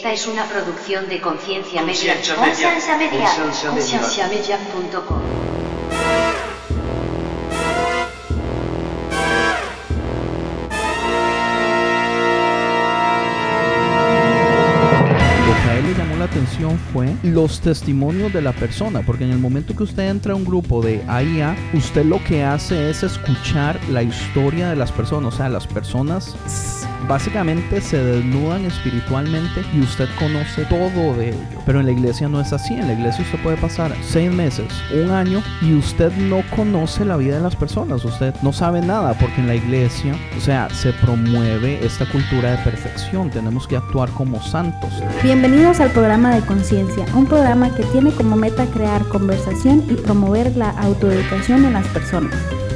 Esta es una producción de Conciencia Media. Conciencia Media. Conciencia Media. Conciencia Media. Concienciamedia.com. Lo que a él le llamó la atención fue los testimonios de la persona, porque en el momento que usted entra a un grupo de AIA, usted lo que hace es escuchar la historia de las personas, o sea, las personas básicamente se desnudan espiritualmente y usted conoce todo de ello. Pero en la iglesia no es así, en la iglesia usted puede pasar seis meses, un año y usted no conoce la vida de las personas, usted no sabe nada, porque en la iglesia, o sea, se promueve esta cultura de perfección, tenemos que actuar como santos. Bienvenidos al programa de Conciencia, un programa que tiene como meta crear conversación y promover la autoeducación en las personas,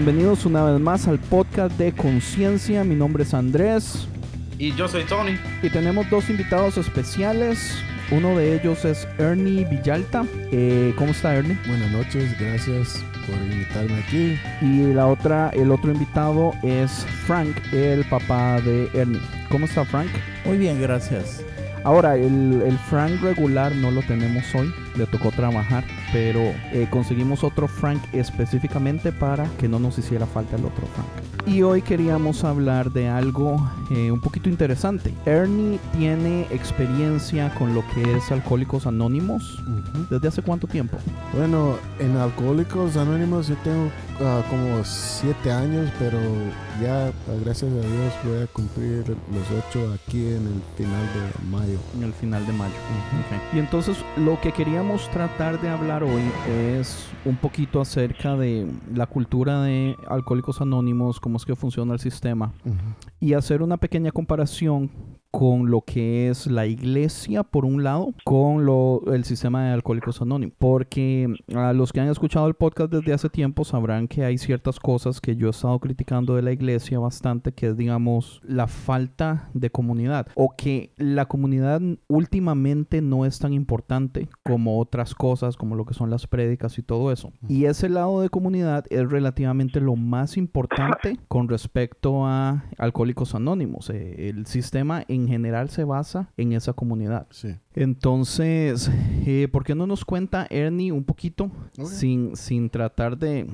Bienvenidos una vez más al podcast de Conciencia. Mi nombre es Andrés Y yo soy Tony. y tenemos dos invitados especiales. Uno de ellos es Ernie Villalta. Eh, ¿Cómo está Ernie? Buenas noches, gracias por invitarme aquí. Y la otra, el otro invitado es Frank, el papá de Ernie. ¿Cómo está Frank? Muy bien, gracias. Ahora, el, el Frank regular no lo tenemos hoy, le tocó trabajar, pero eh, conseguimos otro Frank específicamente para que no nos hiciera falta el otro Frank. Y hoy queríamos hablar de algo eh, un poquito interesante. Ernie tiene experiencia con lo que es Alcohólicos Anónimos. ¿Desde hace cuánto tiempo? Bueno, en Alcohólicos Anónimos yo tengo ah, como siete años, pero ya, ah, gracias a Dios, voy a cumplir los ocho aquí en el final de mayo. En el final de mayo. Y entonces lo que queríamos tratar de hablar hoy es un poquito acerca de la cultura de Alcohólicos Anónimos, cómo es que funciona el sistema, y hacer una pequeña comparación con lo que es la iglesia por un lado con lo, el sistema de alcohólicos anónimos porque a los que han escuchado el podcast desde hace tiempo sabrán que hay ciertas cosas que yo he estado criticando de la iglesia bastante que es digamos la falta de comunidad o que la comunidad últimamente no es tan importante como otras cosas como lo que son las prédicas y todo eso. Y ese lado de comunidad es relativamente lo más importante con respecto a alcohólicos anónimos. Eh, el sistema en general se basa en esa comunidad Sí. entonces, eh, ¿por qué no nos cuenta Ernie un poquito sin, sin tratar de,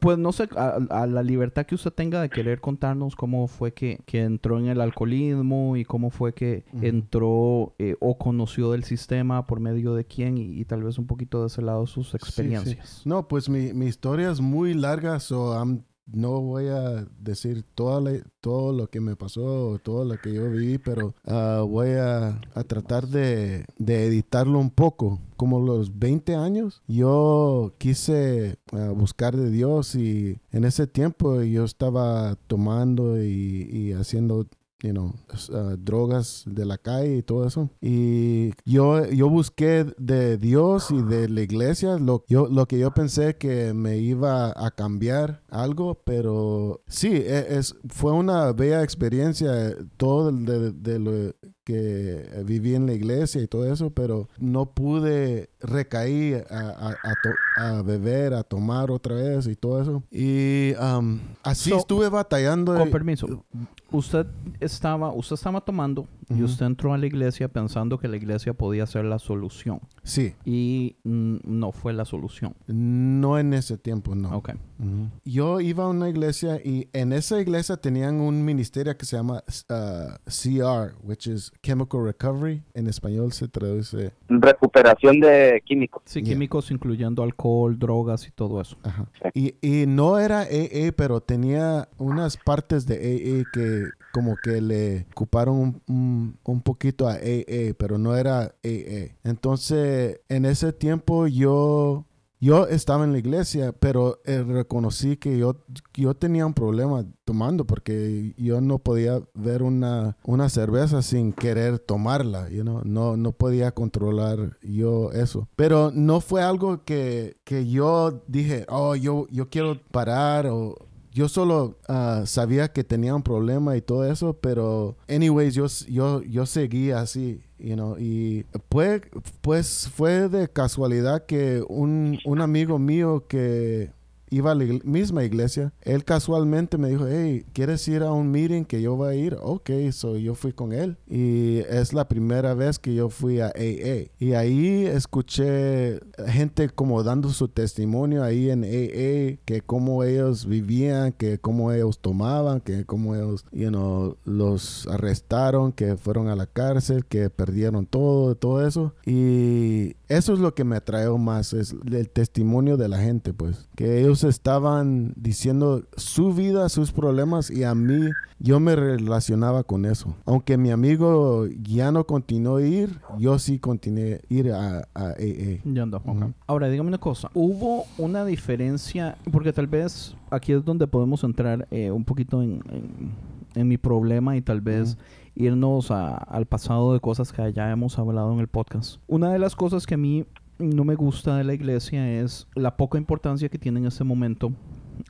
pues no sé, a, a la libertad que usted tenga de querer contarnos cómo fue que, que entró en el alcoholismo y cómo fue que entró eh, o conoció del sistema, por medio de quién y, y tal vez un poquito de ese lado sus Sí, sí. experiencias. No, pues mi, mi historia es muy larga, so I'm- no voy a decir toda todo lo que me pasó, todo lo que yo viví, pero ah, voy a, a tratar de, de editarlo un poco. Como los 20 años, yo quise ah, buscar de Dios y en ese tiempo yo estaba tomando y, y haciendo you know, ah, drogas de la calle y todo eso. Y yo, yo busqué de Dios y de la iglesia lo, yo, lo que yo pensé que me iba a cambiar algo, pero sí, e- es, fue una bella experiencia todo de, de que viví en la iglesia y todo eso, pero no pude recaer a, a- a beber, a tomar otra vez y todo eso. Y um, así So, estuve batallando. Con permiso, usted estaba, usted estaba tomando y Ujú. usted entró a la iglesia pensando que la iglesia podía ser la solución Sí, y no fue la solución. no en ese tiempo, no. Ok. Ujú. Yo iba a una iglesia y en esa iglesia tenían un ministerio que se llama uh, CR, which is chemical recovery. En español se traduce. Recuperación de químicos. Sí, Yeah. químicos incluyendo alcohol, drogas y todo eso. Ajá. Y, y no era AA, pero tenía unas partes de AA que como que le ocuparon un, un- un poquito a AA, pero no era AA. Entonces, en ese tiempo yo... Yo estaba en la iglesia, pero eh, reconocí que yo, yo tenía un problema tomando porque yo no podía ver una, una cerveza sin querer tomarla, you know? no, no podía controlar yo eso. Pero no fue algo que, que yo dije, oh, yo, yo quiero parar o... Yo solo ah, sabía que tenía un problema y todo eso, pero anyways, yo, yo, yo seguía así, you know, y pues, pues fue de casualidad que un, un amigo mío que iba a la misma iglesia, él casualmente me dijo, hey, ¿quieres ir a un meeting que yo voy a ir? Ok, so yo fui con él y es la primera vez que yo fui a AA y ahí escuché gente como dando su testimonio ahí en AA, que cómo ellos vivían, que cómo ellos tomaban, que cómo ellos, you know, los arrestaron, que fueron a la cárcel, que perdieron todo, todo eso. Y eso es lo que me atrae más, es el testimonio de la gente, pues. Que ellos estaban diciendo su vida, sus problemas, y a mí, yo me relacionaba con eso. Aunque mi amigo ya no continuó ir, yo sí continué ir a, a AA. Ya ando, ok. Ujú. Ahora, dígame una cosa. ¿Hubo una diferencia? Porque tal vez aquí es donde podemos entrar eh, un poquito en, en- en mi problema y tal vez irnos a- al pasado de cosas que ya hemos hablado en el podcast. Una de las cosas que a mí no me gusta de la iglesia es la poca importancia que tiene en este momento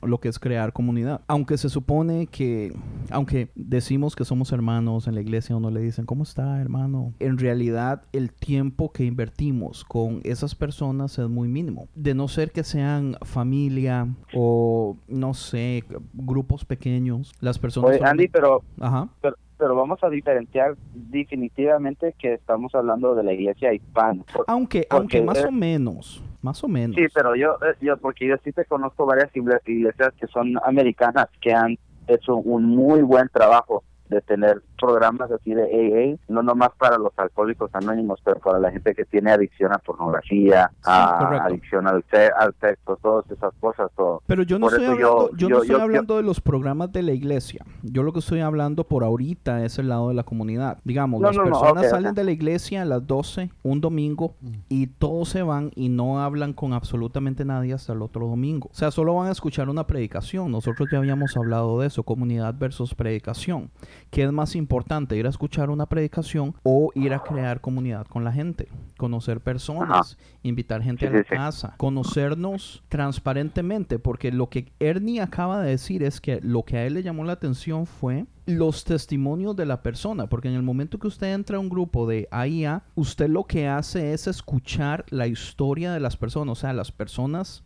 lo que es crear comunidad. Aunque se supone que, aunque decimos que somos hermanos en la iglesia, uno le dicen, ¿cómo está, hermano? En realidad, el tiempo que invertimos con esas personas es muy mínimo. De no ser que sean familia o, no sé, grupos pequeños, las personas... Oye, son- Andy, pero, Ajá. pero, pero vamos a diferenciar definitivamente que estamos hablando de la iglesia hispana. Por- Aunque, aunque más o menos, más o menos. Sí, pero yo, eh, yo porque yo sí te conozco varias igle- iglesias que son americanas que han hecho un muy buen trabajo de tener programas así de AA, no nomás para los alcohólicos anónimos, pero para la gente que tiene adicción a pornografía, a correcto. adicción al, se- al sexo, todas esas cosas. todo. Pero yo no Por estoy eso yo- hablando, yo, no yo- estoy yo- hablando de los programas de la iglesia. Yo lo que estoy hablando por ahorita es el lado de la comunidad. Digamos, No, las no, no, personas salen de la iglesia a las 12 un domingo y todos se van y no hablan con absolutamente nadie hasta el otro domingo. O sea, solo van a escuchar una predicación. Nosotros ya habíamos hablado de eso, comunidad versus predicación. ¿Qué es más importante, ir a escuchar una predicación o ir a crear comunidad con la gente? Conocer personas, invitar gente Sí, a la sí, sí. casa, conocernos transparentemente, porque lo que Ernie acaba de decir es que lo que a él le llamó la atención fue los testimonios de la persona, porque en el momento que usted entra a un grupo de AIA, usted lo que hace es escuchar la historia de las personas, o sea, las personas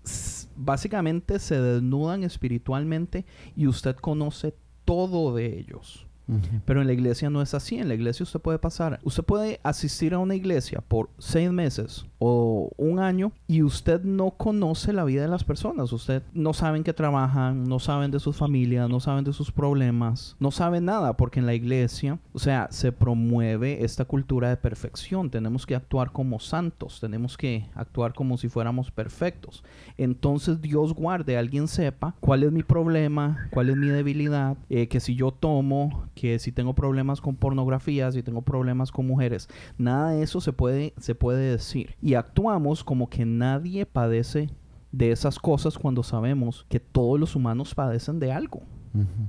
básicamente se desnudan espiritualmente y usted conoce todo de ellos. Ujú. Pero en la iglesia no es así. En la iglesia usted puede pasar, usted puede asistir a una iglesia por seis meses o un año y usted no conoce la vida de las personas. Usted no saben que trabajan, no saben de sus familias, no saben de sus problemas, no saben nada porque en la iglesia, o sea, se promueve esta cultura de perfección. Tenemos que actuar como santos, tenemos que actuar como si fuéramos perfectos. Entonces Dios guarde, alguien sepa cuál es mi problema, cuál es mi debilidad, eh, que si yo tomo, que si tengo problemas con pornografía, si tengo problemas con mujeres, nada de eso se puede, se puede decir. Y actuamos como que nadie padece de esas cosas cuando sabemos que todos los humanos padecen de algo.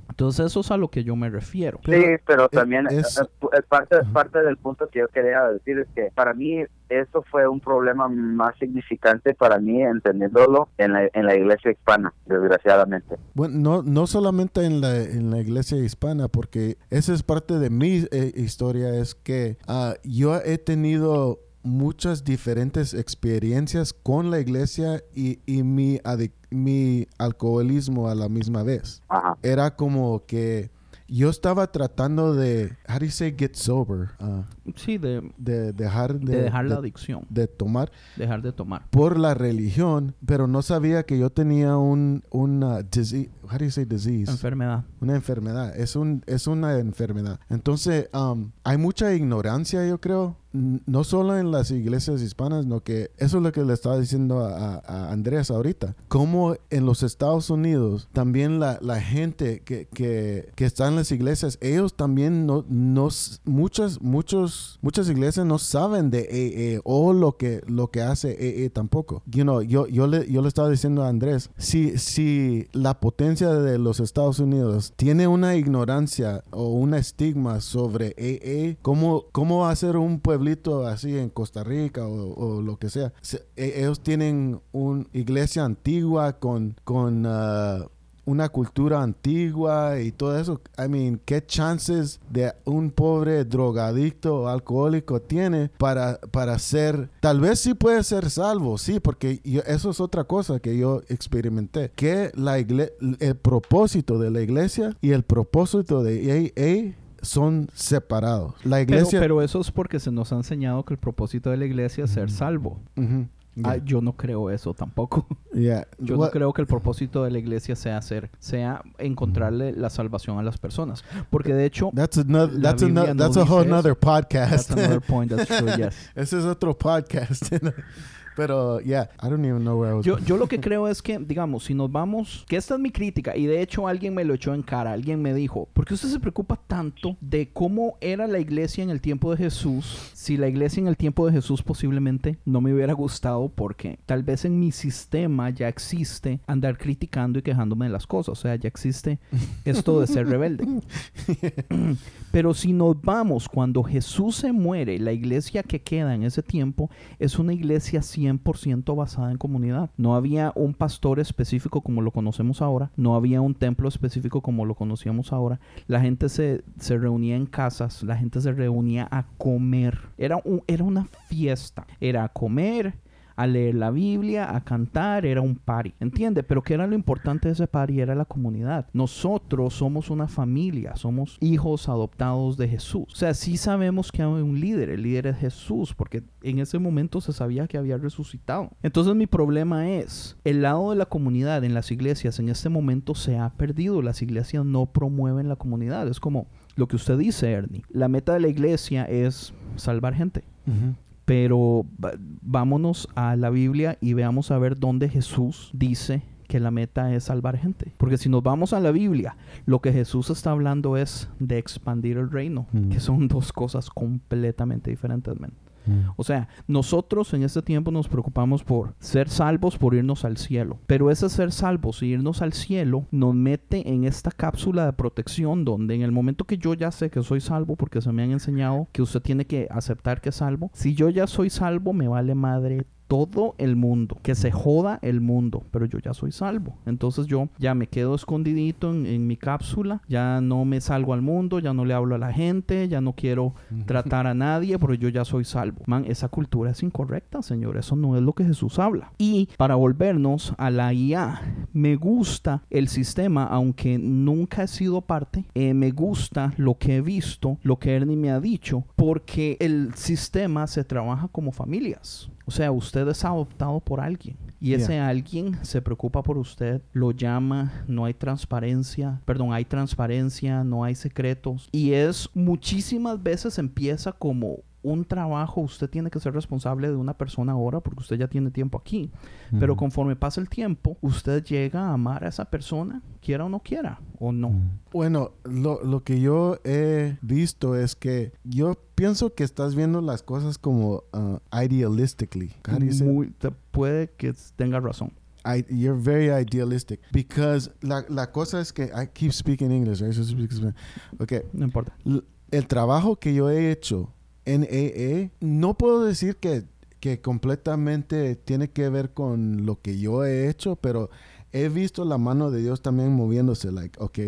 Entonces eso es a lo que yo me refiero. Sí, Pero, pero eh, también es- eh, eh, parte, Ajá. parte del punto que yo quería decir es que para mí eso fue un problema más significante para mí entendiéndolo en la, en la iglesia hispana, desgraciadamente. Bueno, no, no solamente en la, en la iglesia hispana, porque esa es parte de mi eh, historia, es que ah, yo he tenido muchas diferentes experiencias con la iglesia y, y mi, mi alcoholismo a la misma vez. Ajá. Era como que yo estaba tratando de, how do you say get sober? Ah, Sí, de, de dejar de, de dejar la de- adicción, de tomar dejar de tomar. por la religión, pero no sabía que yo tenía un una disease, how do you say disease? Enfermedad. una enfermedad, es un es una enfermedad. Entonces, um, hay mucha ignorancia, yo creo, no solo en las iglesias hispanas, no que eso es lo que le estaba diciendo a, Andrés ahorita, como en los Estados Unidos también la, la gente que, que, que está en las iglesias, ellos también no, no muchas muchos muchas iglesias no saben de AA o lo que lo que hace AA tampoco. You know, yo yo le yo le estaba diciendo a Andrés, si si la potencia de los Estados Unidos tiene una ignorancia o un estigma sobre AA, ¿cómo, cómo va a ser un pueblito así en Costa Rica o, o lo que sea? Se- e- ellos tienen una iglesia antigua con, con ah, una cultura antigua y todo eso. I mean, ¿qué chances de un pobre drogadicto o alcohólico tiene para, para ser, tal vez sí puede ser salvo, sí, porque yo- eso es otra cosa que yo experimenté, que la igle- el propósito de la iglesia y el propósito de AA son separados. La Pero, iglesia... pero eso es porque se nos ha enseñado que el propósito de la iglesia es ser salvo. Ujú. Ah, Yeah. yo no creo eso tampoco. Yeah. Yo What- no creo que el propósito de la iglesia sea hacer, sea encontrarle la salvación a las personas. Porque de hecho, That's another. That's no a whole podcast. that's another point, that's true, yes. Ese es otro podcast. Pero, yeah, I don't even know where I was. Yo, yo lo que creo es que, digamos, si nos vamos, que esta es mi crítica, y de hecho alguien me lo echó en cara, alguien me dijo, ¿por qué usted se preocupa tanto de cómo era la iglesia en el tiempo de Jesús? Si la iglesia en el tiempo de Jesús posiblemente no me hubiera gustado porque tal vez en mi sistema ya existe andar criticando y quejándome de las cosas, o sea, ya existe esto de ser rebelde. Pero si nos vamos cuando Jesús se muere, la iglesia que queda en ese tiempo es una iglesia 100% basada en comunidad. No había un pastor específico como lo conocemos ahora, no había un templo específico como lo conocíamos ahora. La gente se, se reunía en casas, la gente se reunía a comer. Era, un- era una fiesta, era comer a leer la Biblia, a cantar, era un party, ¿entiende? Pero ¿qué era lo importante de ese party? Era la comunidad. Nosotros somos una familia, somos hijos adoptados de Jesús. O sea, sí sabemos que hay un líder, el líder es Jesús, porque en ese momento se sabía que había resucitado. Entonces mi problema es, el lado de la comunidad en las iglesias en este momento se ha perdido, las iglesias no promueven la comunidad, es como lo que usted dice, Ernie. La meta de la iglesia es salvar gente. Ujú. Pero vámonos a la Biblia y veamos a ver dónde Jesús dice que la meta es salvar gente. Porque si nos vamos a la Biblia, lo que Jesús está hablando es de expandir el reino, Mm. que son dos cosas completamente diferentes, man. O sea, nosotros en este tiempo nos preocupamos por ser salvos, por irnos al cielo. Pero ese ser salvos y irnos al cielo nos mete en esta cápsula de protección donde en el momento que yo ya sé que soy salvo, porque se me han enseñado que usted tiene que aceptar que es salvo, si yo ya soy salvo, me vale madre todo el mundo, que se joda el mundo, pero yo ya soy salvo. Entonces yo ya me quedo escondidito en, en mi cápsula, ya no me salgo al mundo, ya no le hablo a la gente, ya no quiero tratar a nadie, pero yo ya soy salvo. Man, esa cultura es incorrecta, señor, eso no es lo que Jesús habla. Y para volvernos a la IA, me gusta el sistema, aunque nunca he sido parte, eh, me gusta lo que he visto, lo que Ernie me ha dicho, porque el sistema se trabaja como familias. O sea, usted es adoptado por alguien y ese alguien se preocupa por usted, lo llama, no hay transparencia, perdón, hay transparencia, no hay secretos y es muchísimas veces empieza como un trabajo, usted tiene que ser responsable de una persona ahora porque usted ya tiene tiempo aquí. Pero conforme pasa el tiempo, usted llega a amar a esa persona, quiera o no quiera, o no. Bueno, lo, lo que yo he visto es que yo pienso que estás viendo las cosas como uh, idealistically. Muy- te- puede que tenga razón. I, you're very idealistic because la, la cosa es que I keep speaking English. right? So speak Spanish. Okay. No importa. L- el trabajo que yo he hecho en AA, no puedo decir que, que completamente tiene que ver con lo que yo he hecho, pero he visto la mano de Dios también moviéndose, like, ok,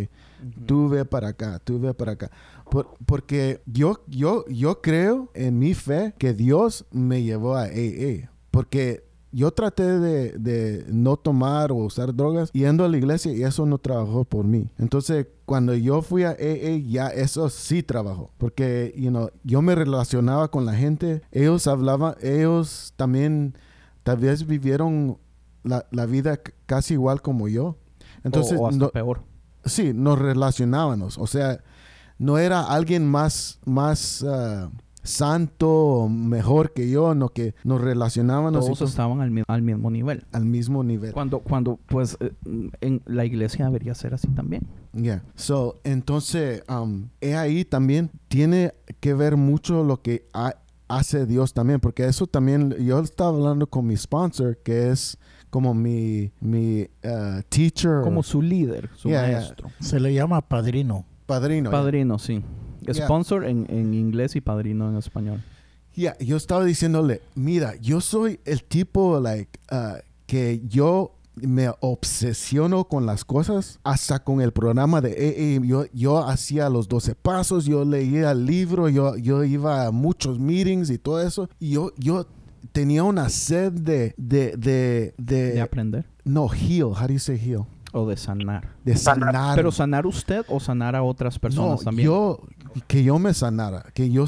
tú ve para acá, tú ve para acá. Por- porque yo, yo, yo creo en mi fe que Dios me llevó a AA, porque yo traté de, de, no tomar o usar drogas yendo a la iglesia y eso no trabajó por mí. Entonces, cuando yo fui a AA, ya eso sí trabajó. Porque, you know, yo me relacionaba con la gente, ellos hablaban, ellos también tal vez vivieron la, la vida casi igual como yo. Entonces, o, hasta peor. Sí, nos relacionábamos. O sea, no era alguien más, más uh, santo mejor que yo, no que nos relacionábamos. Todos estaban al, al, mismo nivel. Al mismo nivel. Cuando, cuando pues, eh, en la iglesia debería ser así también. Yeah. So, entonces, um, ahí también tiene que ver mucho lo que hace Dios también, porque eso también, yo estaba hablando con mi sponsor, que es como mi, mi uh, teacher. Como su líder, su maestro. Se le llama padrino. Padrino. Padrino, sí. Sponsor en, en, inglés y padrino en español. Ya, yo estaba diciéndole, mira, yo soy el tipo, like, uh, que yo me obsesiono con las cosas, hasta con el programa de AA. Yo, yo hacía los 12 pasos, yo leía el libro, yo, yo iba a muchos meetings y todo eso. Y yo, yo tenía una sed de, de, de, de... De aprender. No, heal. How do you say heal? O de sanar. De sanar. Pero sanar usted o sanar a otras personas no, también. Yo, que yo me sanara, que yo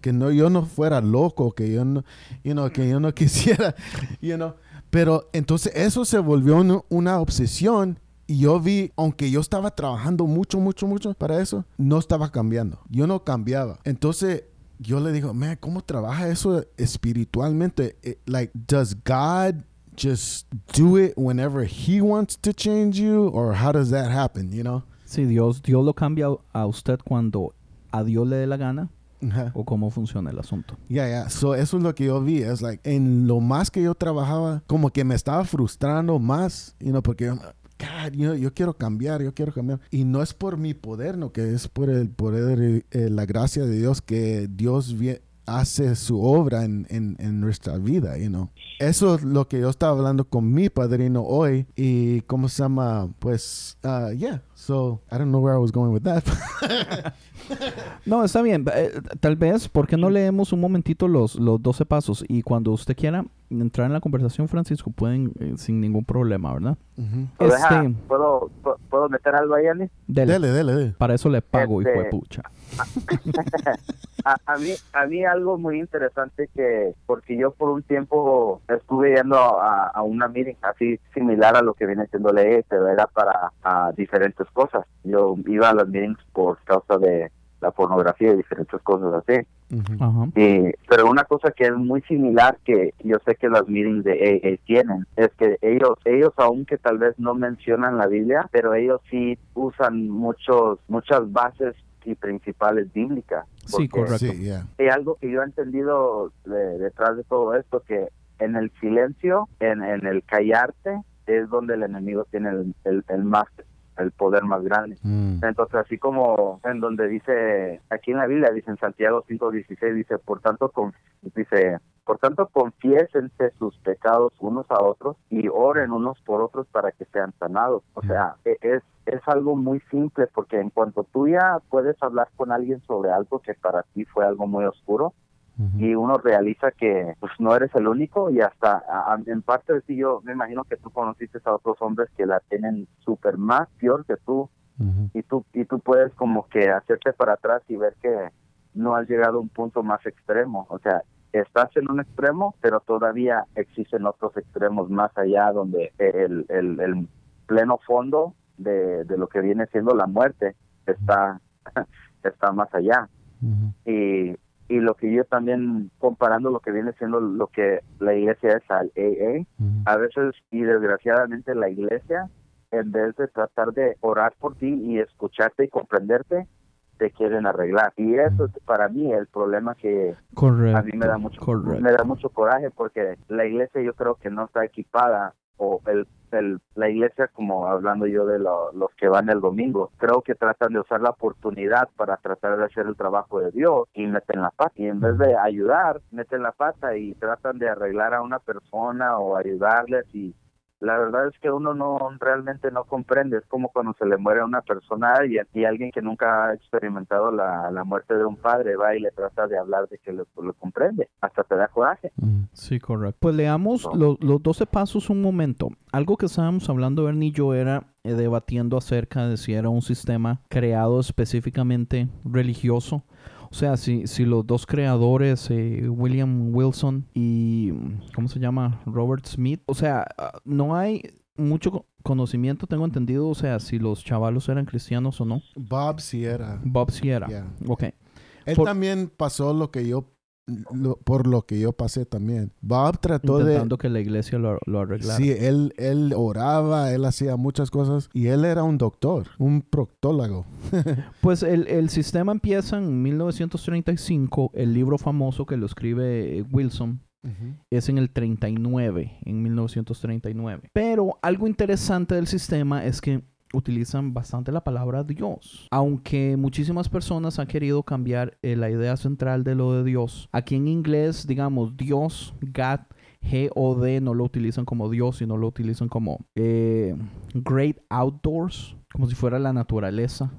que no, yo no fuera loco, que yo no, you know, que yo no quisiera, you know. Pero entonces eso se volvió una obsesión y yo vi, aunque yo estaba trabajando mucho, mucho, mucho para eso, no estaba cambiando. Yo no cambiaba. Entonces yo le digo, man, ¿cómo trabaja eso espiritualmente? It, like, does God just do it whenever He wants to change you, or how does that happen? You know? Sí, Dios, Dios lo cambia a usted cuando a Dios le dé la gana. O cómo funciona el asunto. Ya, ya. So, eso es lo que yo vi. Es like, en lo más que yo trabajaba, como que me estaba frustrando más, you know, porque God, yo, yo, quiero cambiar, yo quiero cambiar. Y no es por mi poder, no, que es por el poder, eh, la gracia de Dios, que Dios hace su obra en, en, en, nuestra vida, you know. Eso es lo que yo estaba hablando con mi padrino hoy y cómo se llama, pues, uh, yeah. So, I don't know where I was going with that. no, está bien. Eh, tal vez, ¿por qué no leemos un momentito los, los 12 pasos? Y cuando usted quiera entrar en la conversación, Francisco, pueden eh, sin ningún problema, ¿verdad? este, ¿Puedo, ¿Puedo meter algo ahí, Ani? Dele, dele, dele. Para eso le pago, hijo de este, pucha. A, mí, a mí algo muy interesante que, porque yo por un tiempo estuve yendo a, a una meeting así similar a lo que viene siendo ley, pero era para diferentes cosas. Yo iba a las meetings por causa de la pornografía y diferentes cosas así. pero una cosa que es muy similar que yo sé que las meetings de AA tienen es que ellos, ellos aunque tal vez no mencionan la Biblia, pero ellos sí usan muchos, muchas bases y principales bíblicas. Sí, correcto. Y algo que yo he entendido detrás de todo esto, que en el silencio, en, en el callarte, es donde el enemigo tiene el, el, el más el poder más grande. Mm. Entonces, así como en donde dice, aquí en la Biblia, dice en Santiago 5.16, dice, por tanto, con, dice, por tanto, confiésense sus pecados unos a otros y oren unos por otros para que sean sanados. O sea, e, es, es algo muy simple porque en cuanto tú ya puedes hablar con alguien sobre algo que para ti fue algo muy oscuro, y uno realiza que pues no eres el único y hasta en parte de ti yo me imagino que tú conociste a otros hombres que la tienen súper más peor que tú y tú y tú puedes como que hacerte para atrás y ver que no has llegado a un punto más extremo. O sea estás en un extremo pero todavía existen otros extremos más allá donde el, el, el pleno fondo de, de lo que viene siendo la muerte está está más allá. Y y lo que yo también comparando lo que viene siendo lo que la iglesia es al AA, a veces y desgraciadamente la iglesia en vez de tratar de orar por ti y escucharte y comprenderte, te quieren arreglar. Y eso para mí el problema que a mí me da mucho me da mucho coraje porque la iglesia yo creo que no está equipada o el la iglesia, como hablando yo de los que van el domingo, creo que tratan de usar la oportunidad para tratar de hacer el trabajo de Dios y meten la pata. Y en vez de ayudar, meten la pata y tratan de arreglar a una persona o ayudarles y la verdad es que uno no realmente no comprende, es como cuando se le muere a una persona y, y alguien que nunca ha experimentado la, la, muerte de un padre va y le trata de hablar de que lo, lo comprende, hasta te da coraje. Sí, correcto. Pues leamos los 12 pasos un momento. Algo que estábamos hablando Bernie y yo era eh, debatiendo acerca de si era un sistema creado específicamente religioso o sea, si, si los dos creadores, eh, William Wilson y, ¿cómo se llama? Robert Smith, o sea, ah, no hay mucho conocimiento, tengo entendido, o sea, si los chavalos eran cristianos o no. Bob sí era. Bob sí era. Ok. Él también pasó lo que yo por lo que yo pasé también. Bob trató de... Intentando que la iglesia lo, lo, arreglara. Sí, él, él oraba, él hacía muchas cosas y él era un doctor, un proctólogo. pues el, el, sistema empieza en 1935, el libro famoso que lo escribe Wilson. Es en el 39, en 1939. Pero algo interesante del sistema es que utilizan bastante la palabra Dios. Aunque muchísimas personas han querido cambiar eh, la idea central de lo de Dios. Aquí en inglés, digamos, Dios, God, G-O-D, no lo utilizan como Dios, sino lo utilizan como eh, Great Outdoors, como si fuera la naturaleza,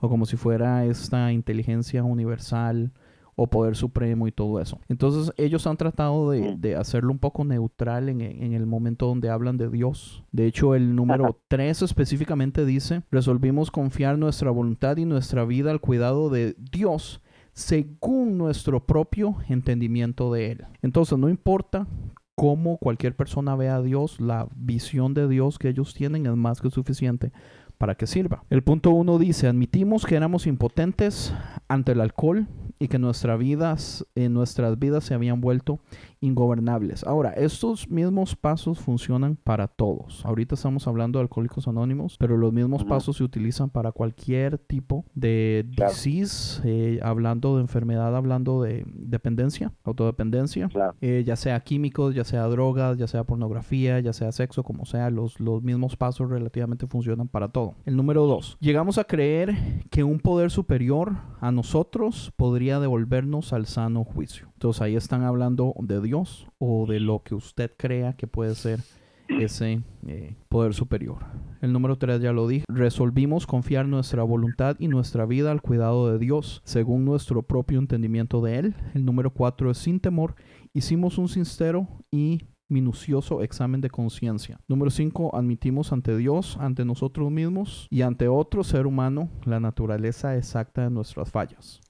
o como si fuera esta inteligencia universal o poder supremo y todo eso. Entonces ellos han tratado de, hacerlo un poco neutral en, el momento donde hablan de Dios. De hecho, el número 3 específicamente dice, resolvimos confiar nuestra voluntad y nuestra vida al cuidado de Dios según nuestro propio entendimiento de Él. Entonces, no importa cómo cualquier persona vea a Dios, la visión de Dios que ellos tienen es más que suficiente para que sirva. El punto 1 dice, admitimos que éramos impotentes ante el alcohol, y que nuestras vidas, en nuestras vidas se habían vuelto ingobernables. Ahora, estos mismos pasos funcionan para todos. Ahorita estamos hablando de alcohólicos anónimos, pero los mismos pasos se utilizan para cualquier tipo de disease, eh, hablando de enfermedad, hablando de dependencia, autodependencia, eh, ya sea químicos, ya sea drogas, ya sea pornografía, ya sea sexo, como sea, los, los mismos pasos relativamente funcionan para todo. El número dos, llegamos a creer que un poder superior a nosotros podría devolvernos al sano juicio. Entonces ahí están hablando de Dios o de lo que usted crea que puede ser ese eh, poder superior. El número 3 ya lo dije. Resolvimos confiar nuestra voluntad y nuestra vida al cuidado de Dios, según nuestro propio entendimiento de Él. El número 4 es sin temor. Hicimos un sincero y minucioso examen de conciencia. Número 5. Admitimos ante Dios, ante nosotros mismos y ante otro ser humano la naturaleza exacta de nuestras fallas.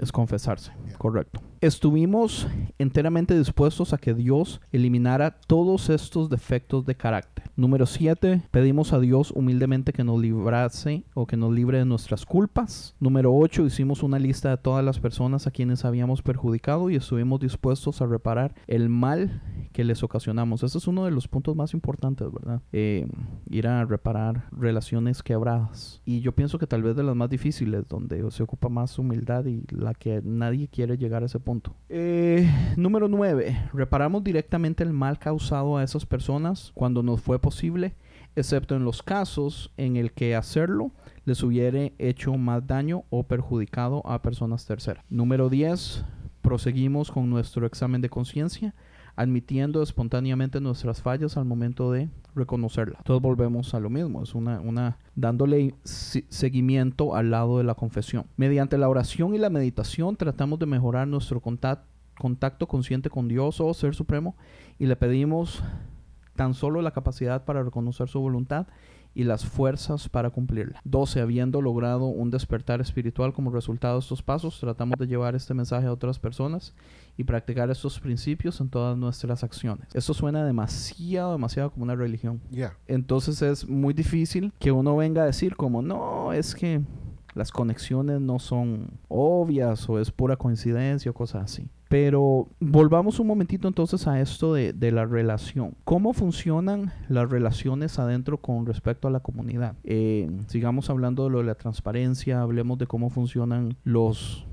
Es confesarse, correcto. Estuvimos enteramente dispuestos a que Dios eliminara todos estos defectos de carácter. Número 7. Pedimos a Dios humildemente que nos librase o que nos libre de nuestras culpas. Número 8. Hicimos una lista de todas las personas a quienes habíamos perjudicado y estuvimos dispuestos a reparar el mal que les ocasionamos. Ese es uno de los puntos más importantes, ¿verdad? Eh, ir a reparar relaciones quebradas. Y yo pienso que tal vez de las más difíciles, donde se ocupa más humildad y la que nadie quiere llegar a ese punto. Eh, número 9. Reparamos directamente el mal causado a esas personas cuando nos fue posible, excepto en los casos en el que hacerlo les hubiere hecho más daño o perjudicado a personas terceras. Número 10. Proseguimos con nuestro examen de conciencia admitiendo espontáneamente nuestras fallas al momento de reconocerlas. Entonces volvemos a lo mismo, es una, una dándole seguimiento al lado de la confesión. Mediante la oración y la meditación tratamos de mejorar nuestro contacto, contacto consciente con Dios o Ser Supremo y le pedimos tan solo la capacidad para reconocer su voluntad y las fuerzas para cumplirla. 12. Habiendo logrado un despertar espiritual como resultado de estos pasos, tratamos de llevar este mensaje a otras personas y practicar estos principios en todas nuestras acciones. Esto suena demasiado, demasiado como una religión. Entonces es muy difícil que uno venga a decir como, no, es que las conexiones no son obvias o es pura coincidencia o cosas así. Pero volvamos un momentito entonces a esto de, la relación. ¿Cómo funcionan las relaciones adentro con respecto a la comunidad? Eh, sigamos hablando de lo de la transparencia, hablemos de cómo funcionan los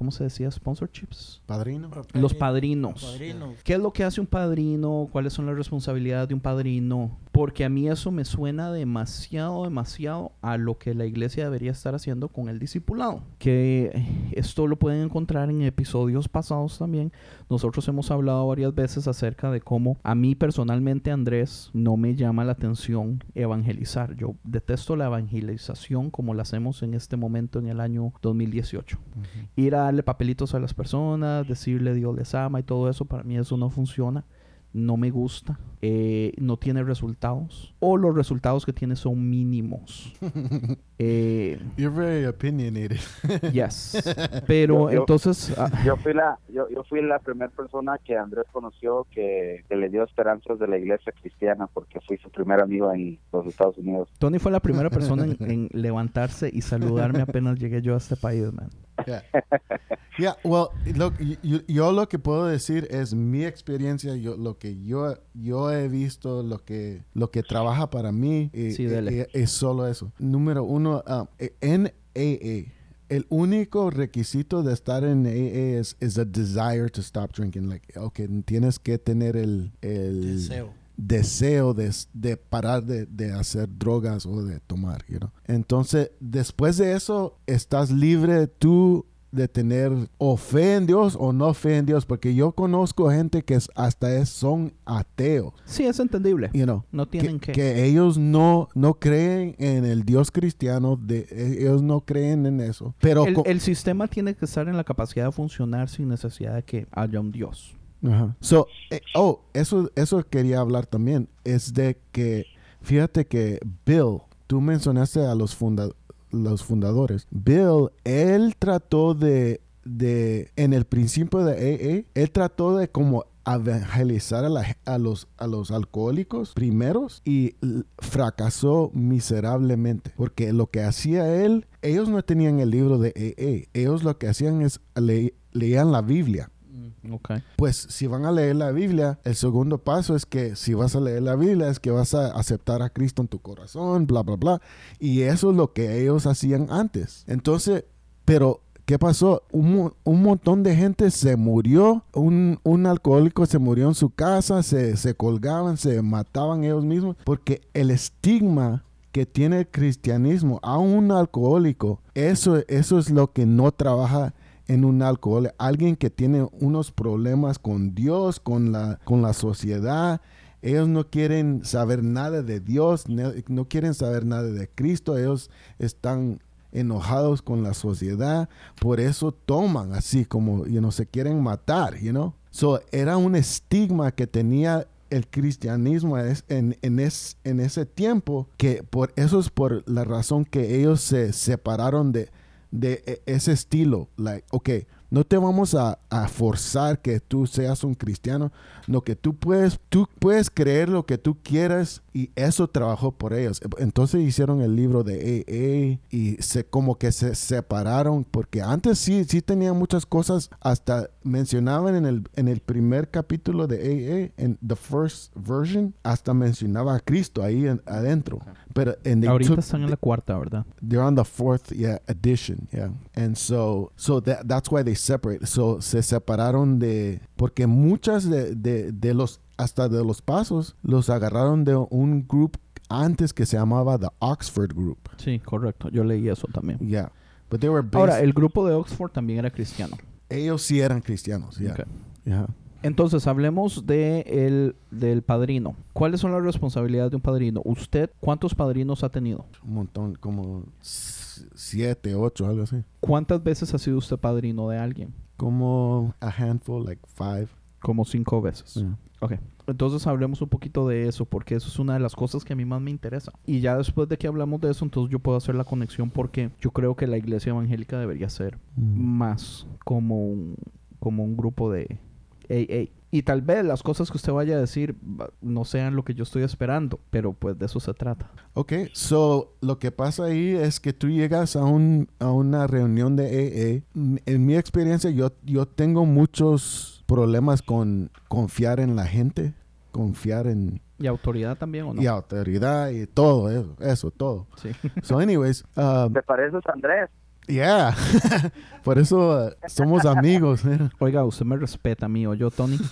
¿cómo se decía? Sponsorships. Padrino. Los padrinos. padrinos. ¿Qué es lo que hace un padrino? ¿Cuáles son las responsabilidades de un padrino? Porque a mí eso me suena demasiado, demasiado a lo que la iglesia debería estar haciendo con el discipulado. Que esto lo pueden encontrar en episodios pasados también. Nosotros hemos hablado varias veces acerca de cómo a mí personalmente, Andrés, no me llama la atención evangelizar. Yo detesto la evangelización como la hacemos en este momento en el año 2018. Ir a darle papelitos a las personas, decirle Dios les ama y todo eso, para mí eso no funciona no me gusta, eh, no tiene resultados o los resultados que tiene son mínimos. eh, You're very opinionated. yes. Pero Yo- yo- entonces, ah, Yo fui la yo, yo fui la primera persona que Andrés conoció que, que le dio esperanzas de la iglesia cristiana porque fui su primer amigo en los Estados Unidos. Tony fue la primera persona en, en levantarse y saludarme apenas llegué yo a este país, man. Yeah. Yeah, well, lo- yo, yo lo que puedo decir es mi experiencia, yo, lo que yo, yo he visto, lo que, lo que trabaja para mí, y- Sí, y- dele. y- es solo eso. Número uno, um, en AA, el único requisito de estar en AA es, is a desire to stop drinking. Like, okay, tienes que tener el, el Deseo. Deseo de, de parar de, de hacer drogas o de tomar, you know? Entonces, después de eso, estás libre tú de tener o fe en Dios o no fe en Dios, porque yo conozco gente que es- hasta es, son ateos, Sí, es entendible. you know, No tienen que. que ellos no, no creen en el Dios cristiano, de, ellos no creen en eso, pero el sistema tiene que estar en la capacidad de funcionar sin necesidad de que haya un Dios. Ajá. So, eh, oh, eso, eso quería hablar también. Es de que, fíjate que Bill, tú mencionaste a los, funda- los fundadores. Bill, él trató de, de, en el principio de AA, él trató de como evangelizar a, la- a los, a los alcohólicos primeros y fracasó miserablemente. Porque lo que hacía él, ellos no tenían el libro de AA. Ellos lo que hacían es le- leían la Biblia. Ok. Pues si van a leer la Biblia, el segundo paso es que si vas a leer la Biblia es que vas a aceptar a Cristo en tu corazón, bla, bla, bla. Y eso es lo que ellos hacían antes. Entonces, pero ¿qué pasó? Un, un montón de gente se murió, un, un alcohólico se murió en su casa, se, se colgaban, se mataban ellos mismos, porque el estigma que tiene el cristianismo a un alcohólico, eso, eso es lo que no trabaja en un alcohol, alguien que tiene unos problemas con Dios, con la, con la sociedad. Ellos no quieren saber nada de Dios, no, quieren saber nada de Cristo. Ellos están enojados con la sociedad, por eso toman así como, you know, se quieren matar, you know. So, era un estigma que tenía el cristianismo en, en, es- en ese tiempo, que por eso es por la razón que ellos se separaron de, de e- ese estilo. Like, ok, no te vamos a, a forzar que tú seas un cristiano, no que tú puedes, tú puedes creer lo que tú quieras y eso trabajó por ellos. Entonces hicieron el libro de AA y se como que se separaron porque antes sí, sí tenían muchas cosas, hasta mencionaban en el, en el primer capítulo de AA, en the first version, hasta mencionaba a Cristo ahí en- adentro. Pero they Ahorita took- están en la cuarta, ¿verdad? they're on the fourth yeah edition yeah and so so that that's why they separate so se separaron de porque muchas de, de, de los hasta de los pasos los agarraron de un group antes que se llamaba the Oxford Group Sí, correcto. Yo leí eso también. yeah but they were based, Ahora, el grupo de Oxford también era cristiano. ellos sí eran cristianos yeah Ok. yeah Entonces, hablemos de el, del padrino. ¿Cuáles son las responsabilidades de un padrino? ¿Usted cuántos padrinos ha tenido? un montón como siete ocho algo así ¿Cuántas veces ha sido usted padrino de alguien? como a handful like five Como cinco veces. Yeah. Ok. Entonces hablemos un poquito de eso, porque eso es una de las cosas que a mí más me interesa. Y ya después de que hablamos de eso, entonces yo puedo hacer la conexión porque yo creo que la iglesia evangélica debería ser Mm. más como un, como un grupo de AA. Y tal vez las cosas que usted vaya a decir no sean lo que yo estoy esperando, pero pues de eso se trata. Ok, so lo que pasa ahí es que tú llegas a, un, a una reunión de AA. Mm, En mi experiencia, yo, yo tengo muchos problemas con confiar en la gente, confiar en ¿Y autoridad también o no? y autoridad y todo eso, eso, todo. Sí. So, anyways, um, ¿Te pareces a Andrés? Yeah. Por eso uh, somos amigos. eh. Oiga, usted me respeta a mí, o yo, Tony.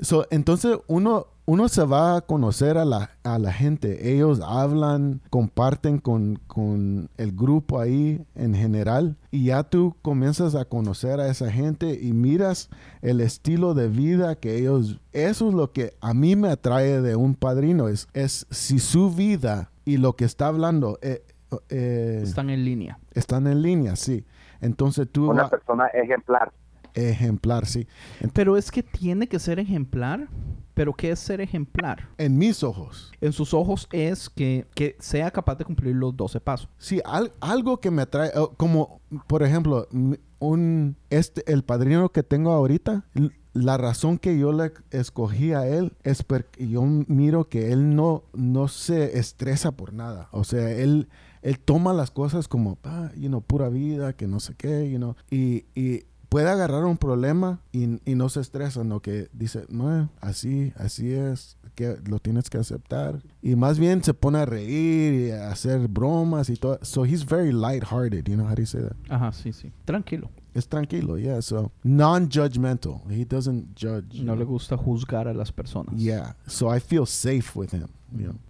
So, entonces uno, uno se va a conocer a la, a la gente. Ellos hablan, comparten con, con el grupo ahí en general. Y ya tú comienzas a conocer a esa gente y miras el estilo de vida que ellos... Eso es lo que a mí me atrae de un padrino. Es, es si su vida y lo que está hablando eh, eh, Están en línea. están en línea, sí. Entonces tú... Una va- persona ejemplar. ejemplar, sí. Pero es que tiene que ser ejemplar. ¿Pero qué es ser ejemplar? En mis ojos. En sus ojos es que, que sea capaz de cumplir los 12 pasos. Sí, al- algo que me atrae, eh, como por ejemplo, un este el padrino que tengo ahorita, la razón que yo le escogí a él es porque yo miro que él no no se estresa por nada. O sea, él él toma las cosas como, ah, you know, pura vida, que no sé qué, you know, y, y puede agarrar un problema y, y no se estresa, no que dice, no, así, así es, que lo tienes que aceptar. Y más bien se pone a reír y a hacer bromas y todo. So he's very lighthearted, you know how do you say that? Ajá, sí, sí. Tranquilo. Es tranquilo, yeah. So non-judgmental. He doesn't judge. No le gusta juzgar a las personas. Yeah. So I feel safe with him.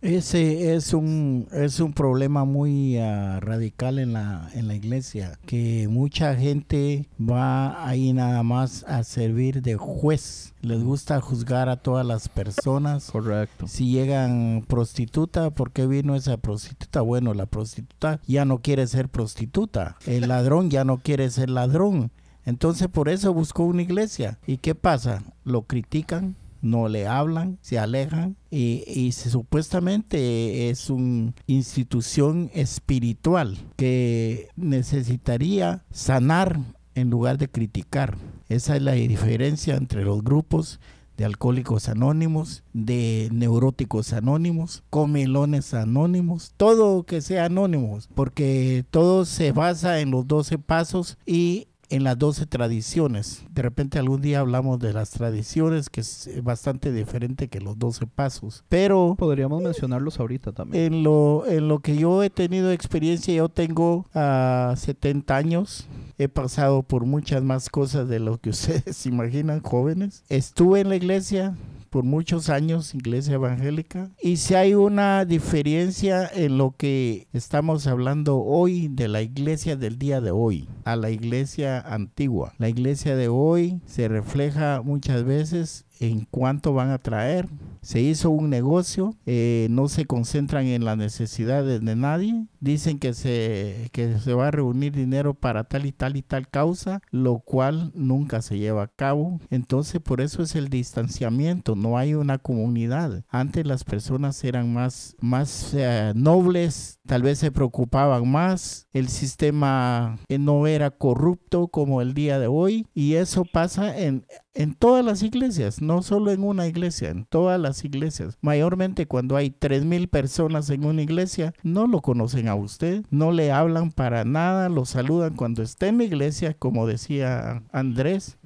Ese es un es un problema muy ah, radical en la en la iglesia que mucha gente va ahí nada más a servir de juez. Les gusta juzgar a todas las personas. Correcto. Si llegan prostituta, ¿por qué vino esa prostituta? Bueno, la prostituta ya no quiere ser prostituta. El ladrón ya no quiere ser ladrón. Entonces por eso buscó una iglesia. ¿Y qué pasa? Lo critican, no le hablan, se alejan y, supuestamente es una institución espiritual que necesitaría sanar en lugar de criticar. Esa es la diferencia entre los grupos de alcohólicos anónimos, de neuróticos anónimos, comelones anónimos, todo que sea anónimos, porque todo se basa en los 12 pasos y en las 12 tradiciones. De repente algún día hablamos de las tradiciones, que es bastante diferente que los 12 pasos. Pero Podríamos mencionarlos ahorita también. en lo, en lo que yo he tenido experiencia, yo tengo ah, 70 años. He pasado por muchas más cosas de lo que ustedes imaginan, jóvenes. Estuve en la iglesia por muchos años, iglesia evangélica. Y si hay una diferencia en lo que estamos hablando hoy de la iglesia del día de hoy a la iglesia antigua. La iglesia de hoy se refleja muchas veces en cuánto van a traer. Se hizo un negocio, eh, no se concentran en las necesidades de nadie. Dicen que se, que se va a reunir dinero para tal y tal y tal causa, lo cual nunca se lleva a cabo. Entonces por eso es el distanciamiento, no hay una comunidad. Antes las personas eran más, más eh, nobles, tal vez se preocupaban más, el sistema eh, no era corrupto como el día de hoy y eso pasa en, en todas las iglesias, no solo en una iglesia, en todas las iglesias. Mayormente cuando hay tres mil personas en una iglesia, no lo conocen a usted, no le hablan para nada, lo saludan cuando está en la iglesia, como decía Andrés.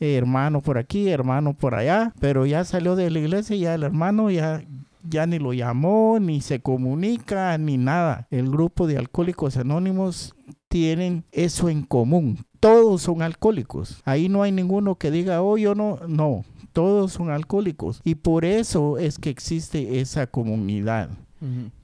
eh, hermano por aquí, hermano por allá, pero ya salió de la iglesia y ya el hermano ya ya ni lo llamó, ni se comunica, ni nada. El grupo de alcohólicos anónimos tienen eso en común. Todos son alcohólicos. Ahí no hay ninguno que diga, oh, yo no, no. Todos son alcohólicos. Y por eso es que existe esa comunidad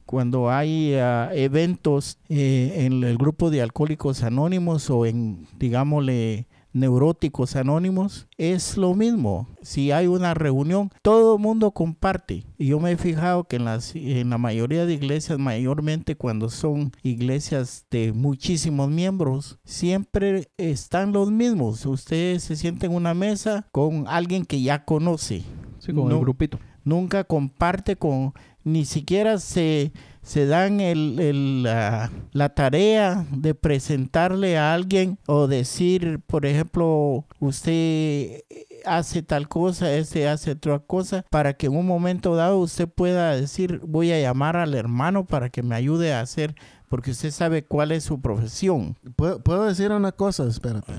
cuando hay ah, eventos eh, en el grupo de alcohólicos anónimos o en, digámosle, neuróticos anónimos, es lo mismo. Si hay una reunión, todo el mundo comparte. Y yo me he fijado que en, las, en la mayoría de iglesias, mayormente cuando son iglesias de muchísimos miembros, siempre están los mismos. Usted se sienta en una mesa con alguien que ya conoce Sí, con No. el grupito. nunca comparte con, ni siquiera se, se dan el, el, la, la tarea de presentarle a alguien o decir, por ejemplo, usted hace tal cosa, este hace otra cosa, para que en un momento dado usted pueda decir, voy a llamar al hermano para que me ayude a hacer, porque usted sabe cuál es su profesión. ¿Puedo, puedo decir una cosa? Espérate.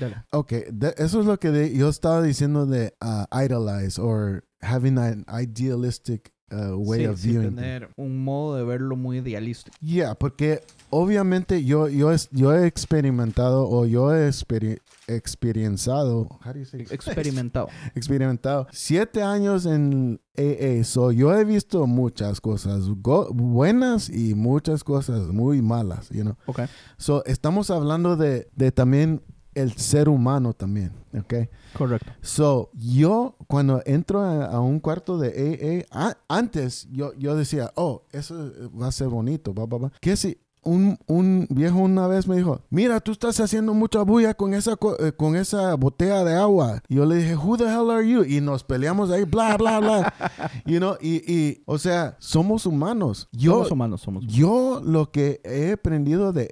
Dale. Ok, de- eso es lo que de- yo estaba diciendo de uh, idolize or having an idealistic uh, way Sí, of sí, viewing. tener un modo de verlo muy idealista. Yeah, porque obviamente yo, yo, es- yo he experimentado o yo he experi- experienciado, how do you say? Experimentado. experimentado siete años en AA. So yo he visto muchas cosas buenas y muchas cosas muy malas, you know. Ok. So estamos hablando de, de también el ser humano también, ¿ok? Correcto. So, yo cuando entro a, a un cuarto de AA, a- antes yo, yo decía, oh, eso va a ser bonito, va, va, va. ¿Qué si un, un viejo una vez me dijo, mira, tú estás haciendo mucha bulla con esa, eh, con esa botella de agua? Y yo le dije, who the hell are you? Y nos peleamos ahí, bla, bla, bla. you know, y, y, o sea, somos humanos. Yo, somos humanos, somos humanos. yo lo que he aprendido de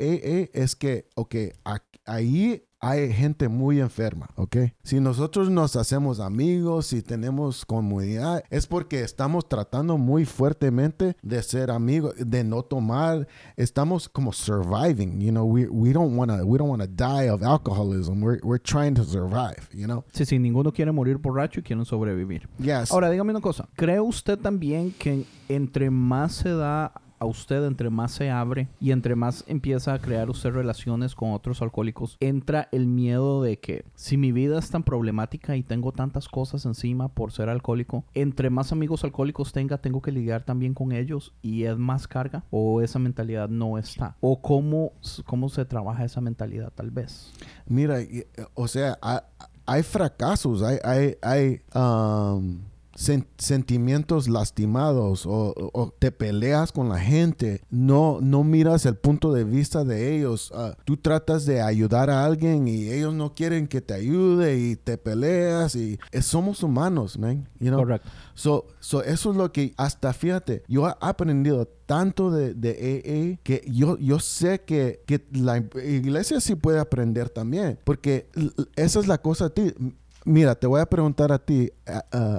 AA es que, ok, a- ahí hay gente muy enferma, ¿ok? Si nosotros nos hacemos amigos, si tenemos comunidad, es porque estamos tratando muy fuertemente de ser amigos, de no tomar, estamos como surviving, you know, we, we don't want to we don't want to die of alcoholism. We're, we're trying to survive, you know? Sí, sí, ninguno quiere morir borracho y quieren sobrevivir. Yes. Ahora, dígame una cosa. ¿Cree usted también que entre más se da a usted, entre más se abre y entre más empieza a crear usted relaciones con otros alcohólicos, entra el miedo de que si mi vida es tan problemática y tengo tantas cosas encima por ser alcohólico, entre más amigos alcohólicos tenga, tengo que lidiar también con ellos y es más carga o esa mentalidad no está? ¿O cómo, cómo se trabaja esa mentalidad tal vez? Mira, y- o sea, hay, hay fracasos, hay, hay, hay um, sen- sentimientos lastimados o, o te peleas con la gente, no, no miras el punto de vista de ellos. Ah, tú tratas de ayudar a alguien y ellos no quieren que te ayude y te peleas y eh, somos humanos, man. You know? Correcto. So, so eso es lo que hasta fíjate, yo he aprendido tanto de, de AA que yo, yo sé que, que la iglesia sí puede aprender también, porque esa es la cosa a ti. Mira, te voy a preguntar a ti,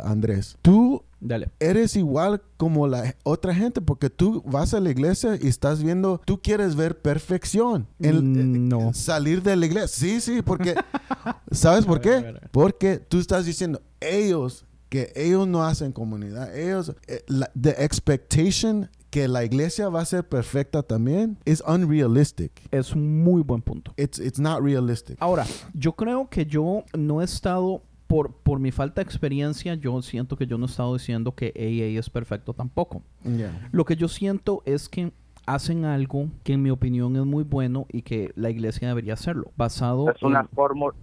Andrés, tú Dale. eres igual como la otra gente porque tú vas a la iglesia y estás viendo, tú quieres ver perfección. En- Mm. Salir de la iglesia. Sí, sí, porque ¿sabes por ver, a qué? ver, a ver. Porque tú estás diciendo, ellos, que ellos no hacen comunidad, ellos, eh, la, the expectation que la iglesia va a ser perfecta también is unrealistic. Es un muy buen punto. It's, it's not realistic. Ahora, yo creo que yo no he estado, por, por mi falta de experiencia, yo siento que yo no he estado diciendo que AA es perfecto tampoco. Yeah. Lo que yo siento es que hacen algo que en mi opinión es muy bueno y que la iglesia debería hacerlo, basado Es una en- fórmula,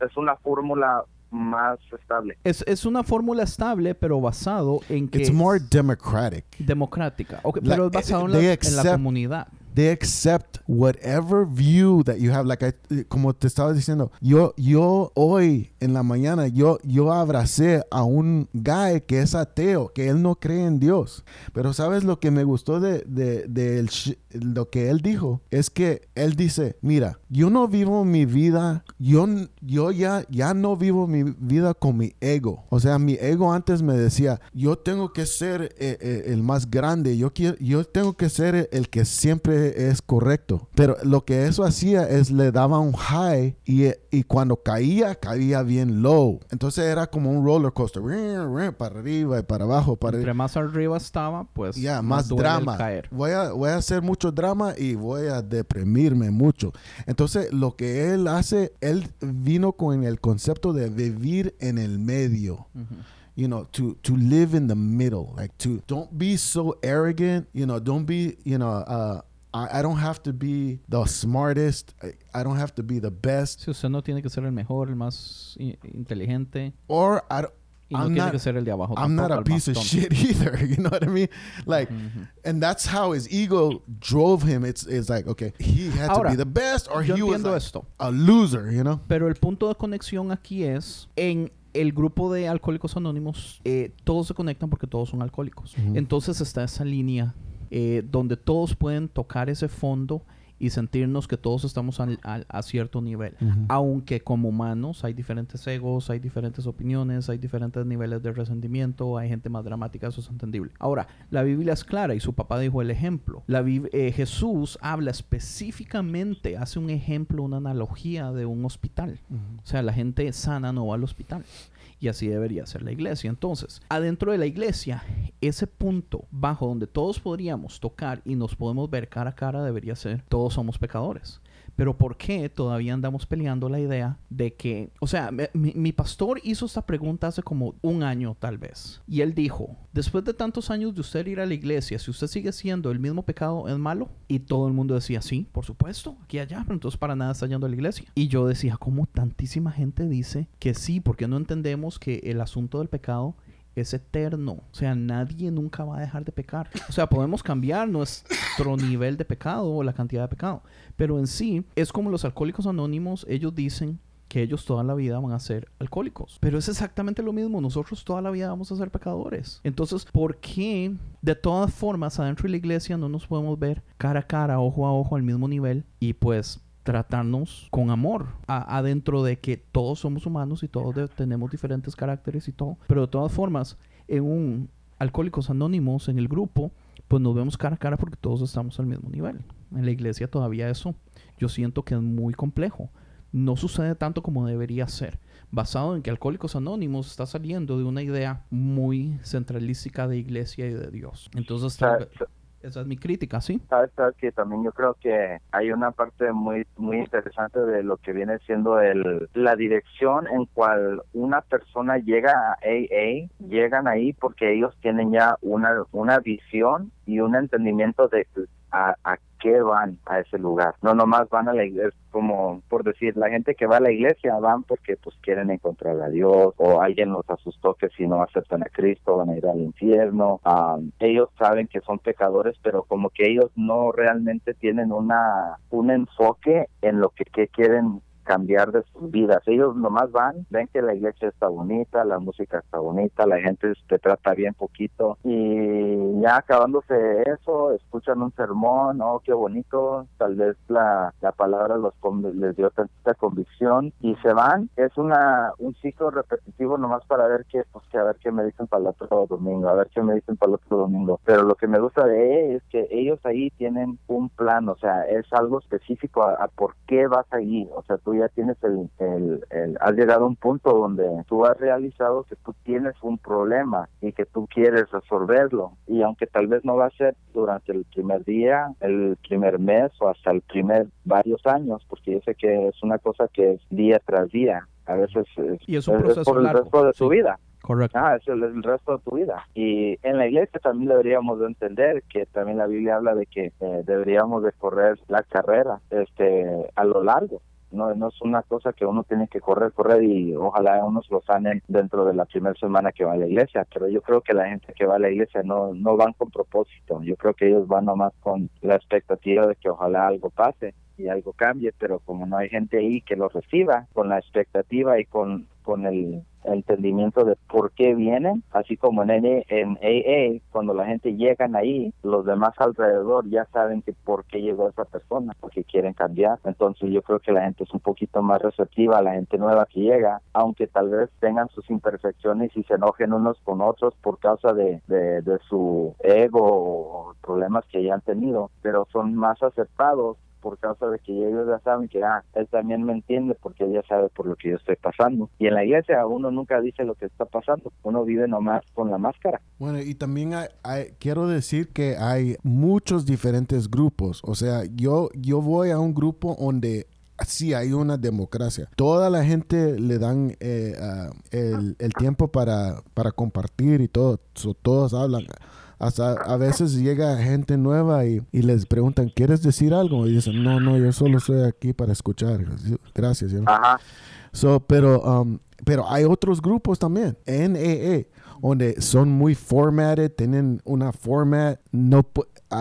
es una fórmula más estable. Es, es una fórmula estable, pero basado en que It's more es democratic. democrática. Ok, Like, pero es basado en they la, en la accept- comunidad. they accept whatever view that you have. Like I, como te estaba diciendo, yo, yo hoy en la mañana, yo, yo abracé a un guy que es ateo, que él no cree en Dios. Pero sabes lo que me gustó de, de, de el lo que él dijo es que él dice, mira, yo no vivo mi vida, yo, yo ya, ya no vivo mi vida con mi ego. O sea, mi ego antes me decía, yo tengo que ser eh, eh, el más grande, yo, quiero, yo tengo que ser el que siempre es correcto. Pero lo que eso hacía es le daba un high y, y cuando caía, caía bien low. Entonces era como un roller coaster, para arriba y para abajo, para Entre más arriba estaba, pues ya, más drama. caer. Voy a, voy a hacer mucho drama y voy a deprimirme mucho. Entonces, lo que él hace, él vino con el concepto de vivir en el medio. Ujú. You know, to to live in the middle, like to don't be so arrogant. You know, don't be. You know, uh, I, I don't have to be the smartest. I, I don't have to be the best. Si usted no tiene que ser el mejor, el más inteligente, Or I, no I'm tiene not- que ser el de abajo. I'm not a piece of shit either. You know what I mean? Like, and that's how his ego drove him. It's it's like okay, he had Ahora, to be the best, or he was like esto. a loser. You know? Pero el punto de conexión aquí es en el grupo de alcohólicos anónimos, eh, todos se conectan porque todos son alcohólicos. Entonces está esa línea eh, donde todos pueden tocar ese fondo y sentirnos que todos estamos al- al- a cierto nivel. Aunque como humanos hay diferentes egos, hay diferentes opiniones, hay diferentes niveles de resentimiento, hay gente más dramática, eso es entendible. Ahora, la Biblia es clara y su papá dijo el ejemplo. La eh, Jesús habla específicamente, hace un ejemplo, una analogía de un hospital. O sea, la gente sana no va al hospital. Y así debería ser la iglesia. Entonces, adentro de la iglesia, ese punto bajo donde todos podríamos tocar y nos podemos ver cara a cara debería ser todos somos pecadores. Pero ¿por qué todavía andamos peleando la idea de que, o sea, mi, mi, pastor hizo esta pregunta hace como un año tal vez. Y él dijo, después de tantos años de usted ir a la iglesia, si usted sigue siendo el mismo pecado, ¿es malo? Y todo el mundo decía, sí, por supuesto, aquí y allá, pero entonces para nada está yendo a la iglesia. Y yo decía, ¿cómo tantísima gente dice que sí? Porque no entendemos que el asunto del pecado es eterno. O sea, nadie nunca va a dejar de pecar. O sea, podemos cambiar nuestro nivel de pecado o la cantidad de pecado. Pero en sí, es como los alcohólicos anónimos, ellos dicen que ellos toda la vida van a ser alcohólicos. Pero es exactamente lo mismo, nosotros toda la vida vamos a ser pecadores. Entonces, ¿por qué de todas formas adentro de la iglesia no nos podemos ver cara a cara, ojo a ojo al mismo nivel? Y pues tratarnos con amor adentro de que todos somos humanos y todos tenemos diferentes caracteres y todo. Pero de todas formas, en un Alcohólicos Anónimos, en el grupo, pues nos vemos cara a cara porque todos estamos al mismo nivel. En la iglesia todavía eso yo siento que es muy complejo. No sucede tanto como debería ser, basado en que Alcohólicos Anónimos está saliendo de una idea muy centralística de iglesia y de Dios. Entonces, esa es mi crítica, ¿sí? Sabes, que también yo creo que hay una parte muy muy interesante de lo que viene siendo el la dirección en cual una persona llega a AA, llegan ahí porque ellos tienen ya una una visión y un entendimiento de a, a qué van a ese lugar. No nomás van a la iglesia, como por decir, la gente que va a la iglesia van porque pues quieren encontrar a Dios o alguien los asustó que si no aceptan a Cristo van a ir al infierno. ellos saben que son pecadores, pero como que ellos no realmente tienen una un enfoque en lo que, que quieren cambiar de sus vidas. Ellos nomás van, ven que la iglesia está bonita, la música está bonita, la gente te trata bien poquito y ya acabándose eso, escuchan un sermón, oh, qué bonito, tal vez la, la palabra los les dio tanta convicción y se van. Es una un ciclo repetitivo nomás para ver qué, pues que a ver qué me dicen para el otro domingo, a ver qué me dicen para el otro domingo. Pero lo que me gusta de es que ellos ahí tienen un plan, o sea, es algo específico a, a por qué vas ahí, o sea, tú ya tienes el, el, has llegado a un punto donde tú has realizado que tú tienes un problema y que tú quieres resolverlo y aunque tal vez no va a ser durante el primer día, el primer mes o hasta el primer varios años, porque yo sé que es una cosa que es día tras día, a veces es, y es un proceso por el resto de tu vida. Correcto. Ah, es el, resto de tu vida. Y en la iglesia también deberíamos de entender que también la Biblia habla de que eh, deberíamos de correr la carrera este a lo largo no, no es una cosa que uno tiene que correr, correr y ojalá unos lo sanen dentro de la primera semana que va a la iglesia, pero yo creo que la gente que va a la iglesia no, no van con propósito, yo creo que ellos van nomás con la expectativa de que ojalá algo pase y algo cambie, pero como no hay gente ahí que lo reciba con la expectativa y con, con el entendimiento de por qué vienen, así como en, en AA, cuando la gente llegan ahí, los demás alrededor ya saben que por qué llegó esa persona, porque quieren cambiar. Entonces yo creo que la gente es un poquito más receptiva a la gente nueva que llega, aunque tal vez tengan sus imperfecciones y se enojen unos con otros por causa de, de, de su ego o problemas que ya han tenido, pero son más aceptados por causa de que ellos ya saben que, ah, él también me entiende porque él ya sabe por lo que yo estoy pasando. Y en la iglesia uno nunca dice lo que está pasando, uno vive nomás con la máscara. Bueno, y también hay, quiero decir que hay muchos diferentes grupos, o sea, yo, yo voy a un grupo donde sí hay una democracia. Toda la gente le dan eh, el, el, tiempo para, para compartir y todo. todos hablan. Hasta a veces llega gente nueva y, y, les preguntan, ¿quieres decir algo? Y dicen, no, no, yo solo estoy aquí para escuchar. Gracias. Ajá. So, pero, um, pero hay otros grupos también, NAA, donde son muy formatted, tienen una format, no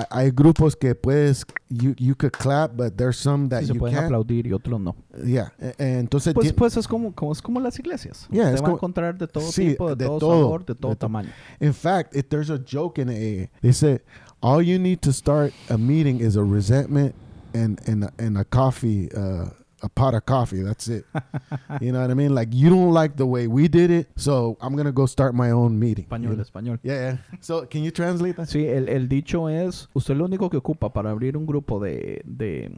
hay grupos que puedes you, you could clap but there's some that sí, se you pueden can't. aplaudir y otros no. Yeah. E, e, entonces pues, pues es como, como es como las iglesias. Yeah, Te van a encontrar de todo sí, tipo, de, de todo, todo, sabor, de todo de tamaño. In fact, if there's a joke in AA, they say all you need to start a meeting is a resentment and and and a coffee uh, a pot of coffee. That's it. you know what I mean? Like you don't like the way we did it, so I'm gonna go start my own meeting. Español, you know? español. Yeah, yeah. So can you translate that? Sí, el, el dicho es, usted lo único que ocupa para abrir un grupo de, de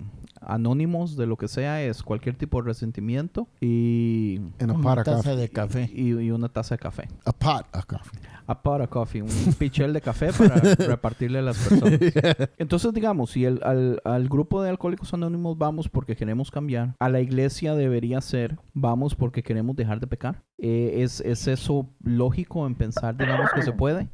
anónimos de lo que sea es cualquier tipo de resentimiento y, En a pot Una of taza coffee. de café. y, y una taza de café. A pot of coffee. A pot of coffee, un pichel de café para repartirle a las personas. Entonces, digamos, si el, al, al grupo de alcohólicos anónimos vamos porque queremos cambiar, a la iglesia debería ser vamos porque queremos dejar de pecar. Eh, ¿es, ¿Es eso lógico en pensar, digamos, que se puede?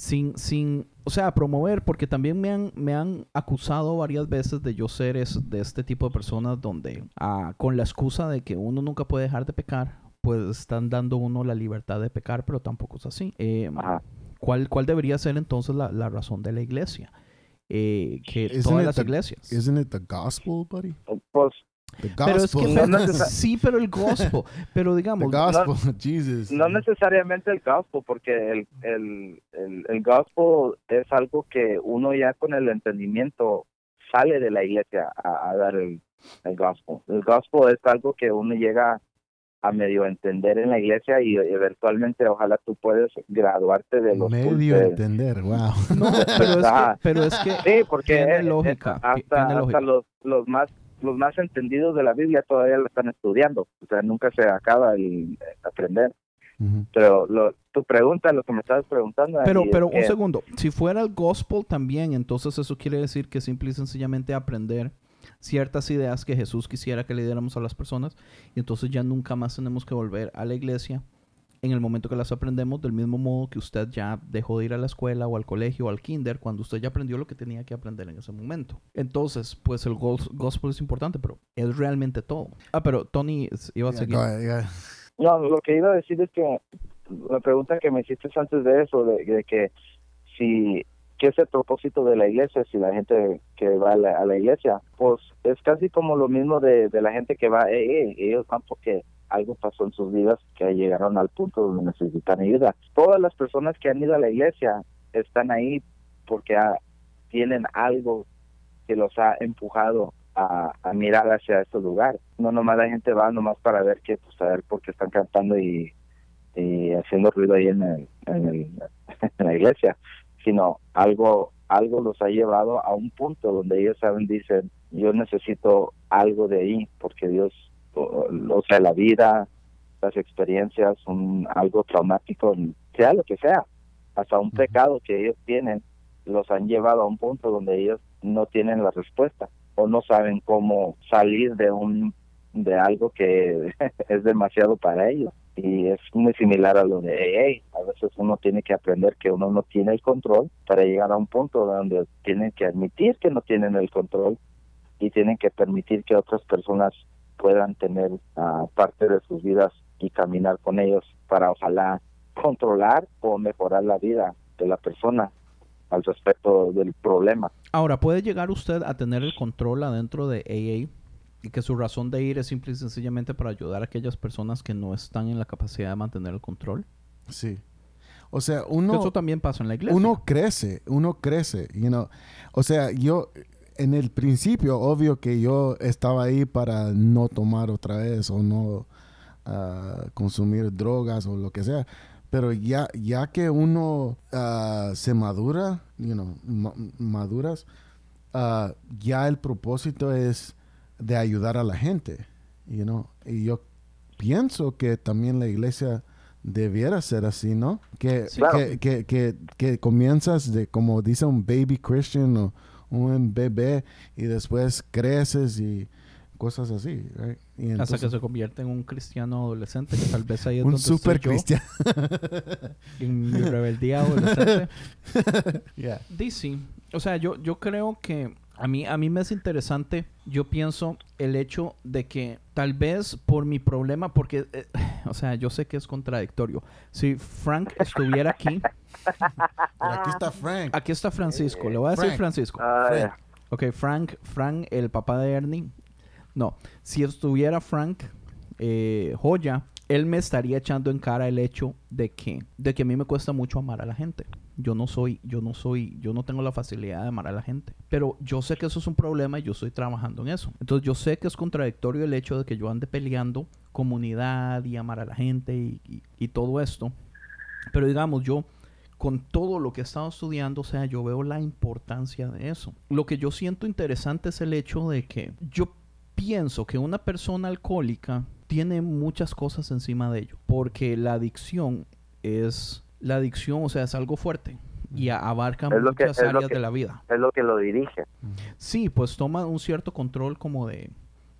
Sin, sin, o sea, promover, porque también me han, me han acusado varias veces de yo ser es, de este tipo de personas donde, ah, con la excusa de que uno nunca puede dejar de pecar, pues están dando uno la libertad de pecar, pero tampoco es así. Eh, Ajá. ¿cuál, ¿Cuál debería ser entonces la, la razón de la iglesia? Eh, que Isn't todas it las the- iglesias. Isn't it the gospel, buddy? Pues Pero es que gospel. No sí, pero el gospel, pero the digamos, gospel, Jesus. no necesariamente el gospel, porque el, el, el, el gospel es algo que uno ya con el entendimiento sale de la iglesia a, a dar el, el gospel. El gospel es algo que uno llega a medio entender en la iglesia y eventualmente ojalá tú puedes graduarte de los Medio cultos. entender, wow. no, pero es que, pero es que Sí, porque Tiene lógica, hasta, hasta los, los más los más entendidos de la Biblia todavía lo están estudiando, o sea, nunca se acaba el aprender. Pero lo, tu pregunta, lo que me estabas preguntando, Pero, pero un segundo, si fuera el gospel también, entonces eso quiere decir que simple y sencillamente aprender ciertas ideas que Jesús quisiera que le diéramos a las personas y entonces ya nunca más tenemos que volver a la iglesia en el momento que las aprendemos del mismo modo que usted ya dejó de ir a la escuela o al colegio o al kinder cuando usted ya aprendió lo que tenía que aprender en ese momento. Entonces, pues el gos- gospel es importante, pero es realmente todo. Ah, pero Tony iba a Yeah, seguir. go ahead, yeah. No, lo que iba a decir es que la pregunta que me hiciste antes de eso, de, de que si, ¿qué es el propósito de la iglesia? Si la gente que va a la, a la iglesia, pues es casi como lo mismo de, de la gente que va, eh, eh, ellos van porque algo pasó en sus vidas que llegaron al punto donde necesitan ayuda. Todas las personas que han ido a la iglesia están ahí porque ah, tienen algo que los ha empujado a, mirar hacia este lugar. No nomás la gente va nomás para ver que, pues a ver por qué están cantando y, y haciendo ruido ahí en, el- en, el- en la iglesia, sino algo algo los ha llevado a un punto donde ellos saben, dicen, yo necesito algo de ahí, porque Dios, o, o sea, la vida, las experiencias, un, algo traumático, sea lo que sea, hasta un pecado que ellos tienen, los han llevado a un punto donde ellos no tienen la respuesta o no saben cómo salir de un de algo que es demasiado para ellos y es muy similar a lo de AA. A veces uno tiene que aprender que uno no tiene el control para llegar a un punto donde tienen que admitir que no tienen el control y tienen que permitir que otras personas puedan tener ah, parte de sus vidas y caminar con ellos para ojalá controlar o mejorar la vida de la persona al respecto del problema. Ahora, ¿puede llegar usted a tener el control adentro de AA y que su razón de ir es simple y sencillamente para ayudar a aquellas personas que no están en la capacidad de mantener el control? Sí. O sea, uno... Eso también pasa en la iglesia. uno crece, uno crece, you know. O sea, yo en el principio, obvio que yo estaba ahí para no tomar otra vez o no ah, consumir drogas o lo que sea. Pero ya, ya que uno ah, se madura, you know, ma- maduras, ah, ya el propósito es de ayudar a la gente, you know. Y yo pienso que también la iglesia debiera ser así, ¿no? Que, Sí. Claro. que, que, que, que comienzas de, como dice un baby Christian o un bebé y después creces y cosas así, right? Y hasta entonces- que se convierte en un cristiano adolescente, que tal vez ahí es un donde super estoy yo, cristiano. en mi rebeldía adolescente. Yeah. Sí. O sea, yo, yo creo que a mí, a mí me es interesante, yo pienso el hecho de que tal vez por mi problema, porque, eh, o sea, yo sé que es contradictorio. Si Frank estuviera aquí, Pero aquí está Frank. aquí está Francisco, le voy a decir. Francisco. Ah, Frank. Ok, Frank, Frank, el papá de Ernie. No, si estuviera Frank eh, Joya, él me estaría echando en cara el hecho de que, de que a mí me cuesta mucho amar a la gente. Yo no soy, yo no soy, yo no tengo la facilidad de amar a la gente. Pero yo sé que eso es un problema y yo estoy trabajando en eso. Entonces yo sé que es contradictorio el hecho de que yo ande peleando comunidad y amar a la gente y, todo esto. Pero digamos, yo con todo lo que he estado estudiando, o sea, yo veo la importancia de eso. Lo que yo siento interesante es el hecho de que yo pienso que una persona alcohólica tiene muchas cosas encima de ello, porque la adicción es la adicción, o sea, es algo fuerte y abarca Es lo que- muchas áreas que- de la vida. Es lo que lo dirige. Sí, pues toma un cierto control como de,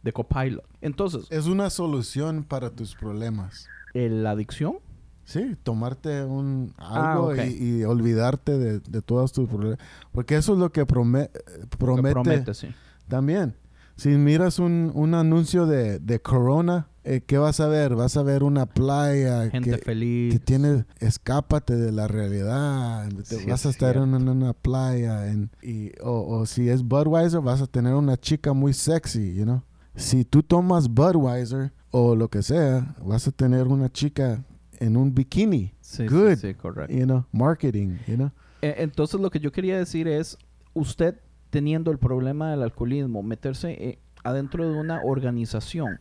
de copilot. Entonces, Es una solución para tus problemas. el- la adicción, Sí, tomarte un Ah, algo y, y olvidarte de, de todos tus problemas. Porque eso es lo que prome- lo promete, promete, sí. también. Si miras un, un anuncio de, de Corona, eh, ¿qué vas a ver? Vas a ver una playa Gente que, feliz. que tiene, escápate de la realidad. Te Sí, vas a es estar en, una playa. en- y, o, o si es Budweiser, vas a tener una chica muy sexy, you know. Si tú tomas Budweiser o lo que sea, vas a tener una chica en un bikini. Sí, Good. sí, correcto. You know, marketing, you know. E- Entonces lo que yo quería decir es, usted teniendo el problema del alcoholismo, meterse eh, adentro de una organización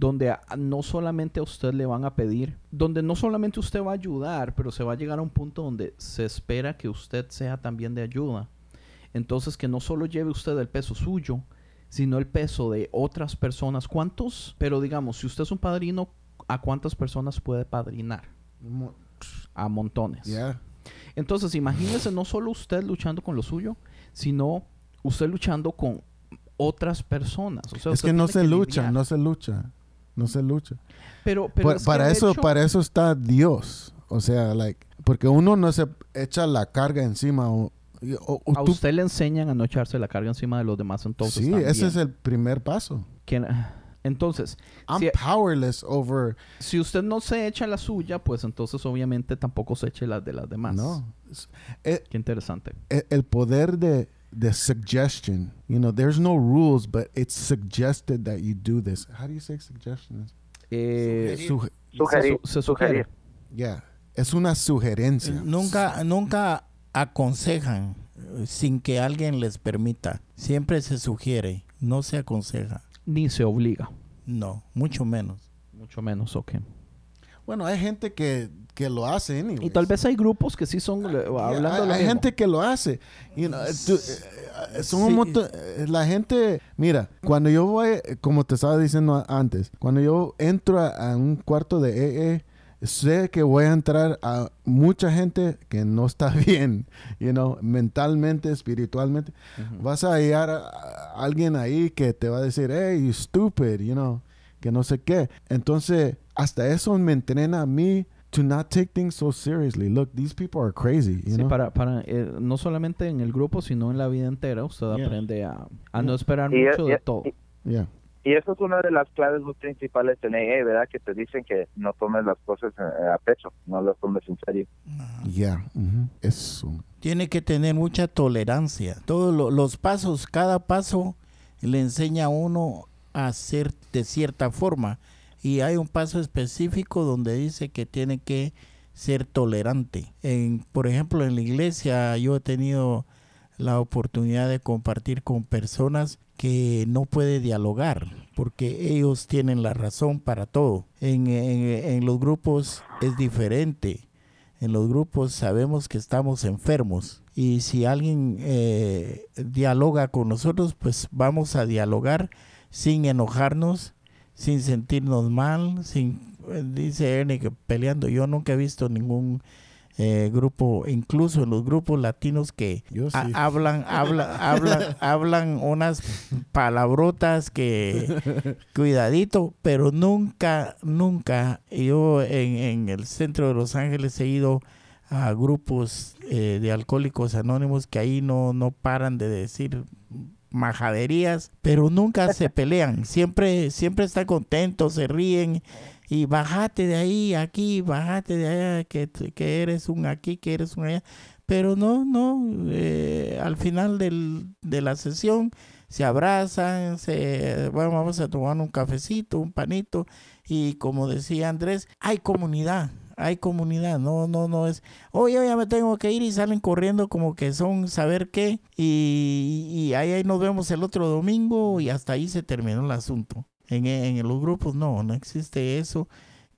donde a- no solamente a usted le van a pedir, donde no solamente usted va a ayudar, pero se va a llegar a un punto donde se espera que usted sea también de ayuda. Entonces que no solo lleve usted el peso suyo, sino el peso de otras personas. ¿Cuántos? Pero digamos, si usted es un padrino, ¿a cuántas personas puede padrinar? A montones. Yeah. Entonces, imagínese no solo usted luchando con lo suyo, sino usted luchando con otras personas. O sea, Es que no se lucha, lidiar. no se lucha. No se lucha. Pero, pero Pa- es que para eso, hecho- para eso está Dios. O sea, like, porque uno no se echa la carga encima. O, o- o a tú- usted le enseñan a no echarse la carga encima de los demás, entonces sí, también. ese es el primer paso. Entonces, I'm si, powerless over. si usted no se echa la suya, pues entonces obviamente tampoco se eche las de las demás. No. Eh, Qué interesante. eh, el poder de, de suggestion. You know, there's no rules, but it's suggested that you do this. How do you say suggestion? Eh, Suge- Sugerir. se, se sugiere. sugerir. yeah. Es una sugerencia. Nunca, nunca aconsejan eh, sin que alguien les permita. Siempre se sugiere, no se aconseja. Ni se obliga. No, mucho menos. Mucho menos, ok. Bueno, hay gente que, que lo hace anyways. Y tal vez hay grupos que sí son, Yeah, hablando hay, lo hay mismo. gente que lo hace. You know, tú- eh, eh, son un Sí. montón- eh, la gente, mira, cuando yo voy, eh, como te estaba diciendo a- antes, cuando yo entro a, a un cuarto de EE, sé que voy a entrar a mucha gente que no está bien, you know, mentalmente, espiritualmente. Ujú. Vas a hallar a, a alguien ahí que te va a decir, hey, you stupid, you know, que no sé qué. Entonces, hasta eso me entrena a mí to not take things so seriously. Look, these people are crazy, you Sí, know. para, para eh, no solamente en el grupo, sino en la vida entera, usted Yeah. aprende a, a no esperar Y, mucho y- de todo. y- Yeah. y eso es una de las claves muy principales en AA, ¿verdad? Que te dicen que no tomes las cosas eh, a pecho, no las tomes en serio. Yeah. ujú. Eso. Tiene que tener mucha tolerancia. Todos lo- los pasos, cada paso le enseña a uno a hacer de cierta forma. Y hay un paso específico donde dice que tiene que ser tolerante. En, por ejemplo, en la iglesia yo he tenido la oportunidad de compartir con personas que no puede dialogar porque ellos tienen la razón para todo. En, en- en los grupos es diferente. En los grupos sabemos que estamos enfermos y si alguien eh, dialoga con nosotros, pues vamos a dialogar sin enojarnos, sin sentirnos mal, sin eh, dice Ernie que peleando. Yo nunca he visto ningún eh, grupo, incluso en los grupos latinos que Yo sí. ha- hablan, hablan, hablan, hablan unas palabrotas que cuidadito, pero nunca, nunca, yo en, en el centro de Los Ángeles he ido a grupos eh, de alcohólicos anónimos que ahí no, no paran de decir majaderías, pero nunca se pelean, siempre, siempre están contentos, se ríen y bájate de ahí, aquí, bájate de allá, que, que eres un aquí, que eres un allá, pero no, no, eh, al final del, de la sesión se abrazan, se, bueno, vamos a tomar un cafecito, un panito y como decía Andrés, hay comunidad, hay comunidad, no, no, no es, oye, ya me tengo que ir y salen corriendo como que son saber qué y, y ahí, ahí nos vemos el otro domingo y hasta ahí se terminó el asunto. En, en los grupos no, no existe eso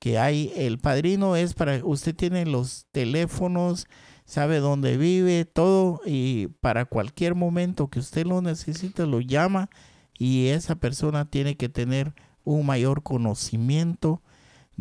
que hay, el padrino es para, usted tiene los teléfonos, sabe dónde vive, todo, y para cualquier momento que usted lo necesite, lo llama y esa persona tiene que tener un mayor conocimiento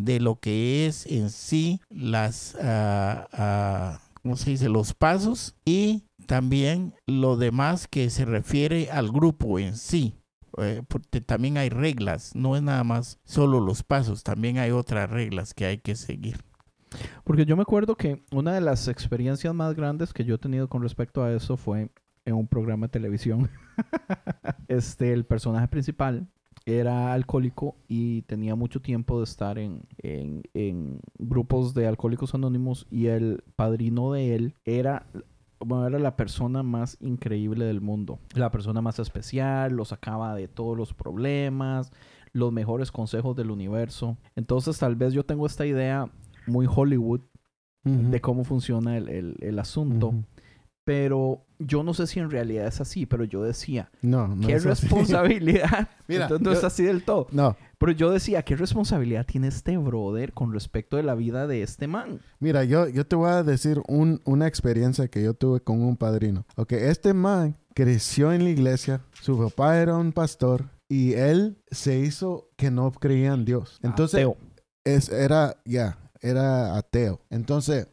de lo que es en sí las, ah, ¿cómo se dice? Los pasos y también lo demás que se refiere al grupo en sí. Eh, porque también hay reglas, no es nada más solo los pasos, también hay otras reglas que hay que seguir. Porque yo me acuerdo que una de las experiencias más grandes que yo he tenido con respecto a eso fue en un programa de televisión. este, el personaje principal era alcohólico y tenía mucho tiempo de estar en, en, en grupos de alcohólicos anónimos y el padrino de él era bueno, era la persona más increíble del mundo, la persona más especial, lo sacaba de todos los problemas, los mejores consejos del universo. Entonces tal vez yo tengo esta idea muy Hollywood de cómo funciona el, el, el asunto. Pero yo no sé si en realidad es así, pero yo decía, No, no ¿qué es responsabilidad? Mira, Entonces no yo- es así del todo. No, Pero yo decía, ¿qué responsabilidad tiene este brother con respecto de la vida de este man? Mira, yo, yo te voy a decir un- una experiencia que yo tuve con un padrino. Ok, este man creció en la iglesia, su papá era un pastor y él se hizo que no creía en Dios. Entonces, Ateo. es, era, ya, era ateo. Entonces,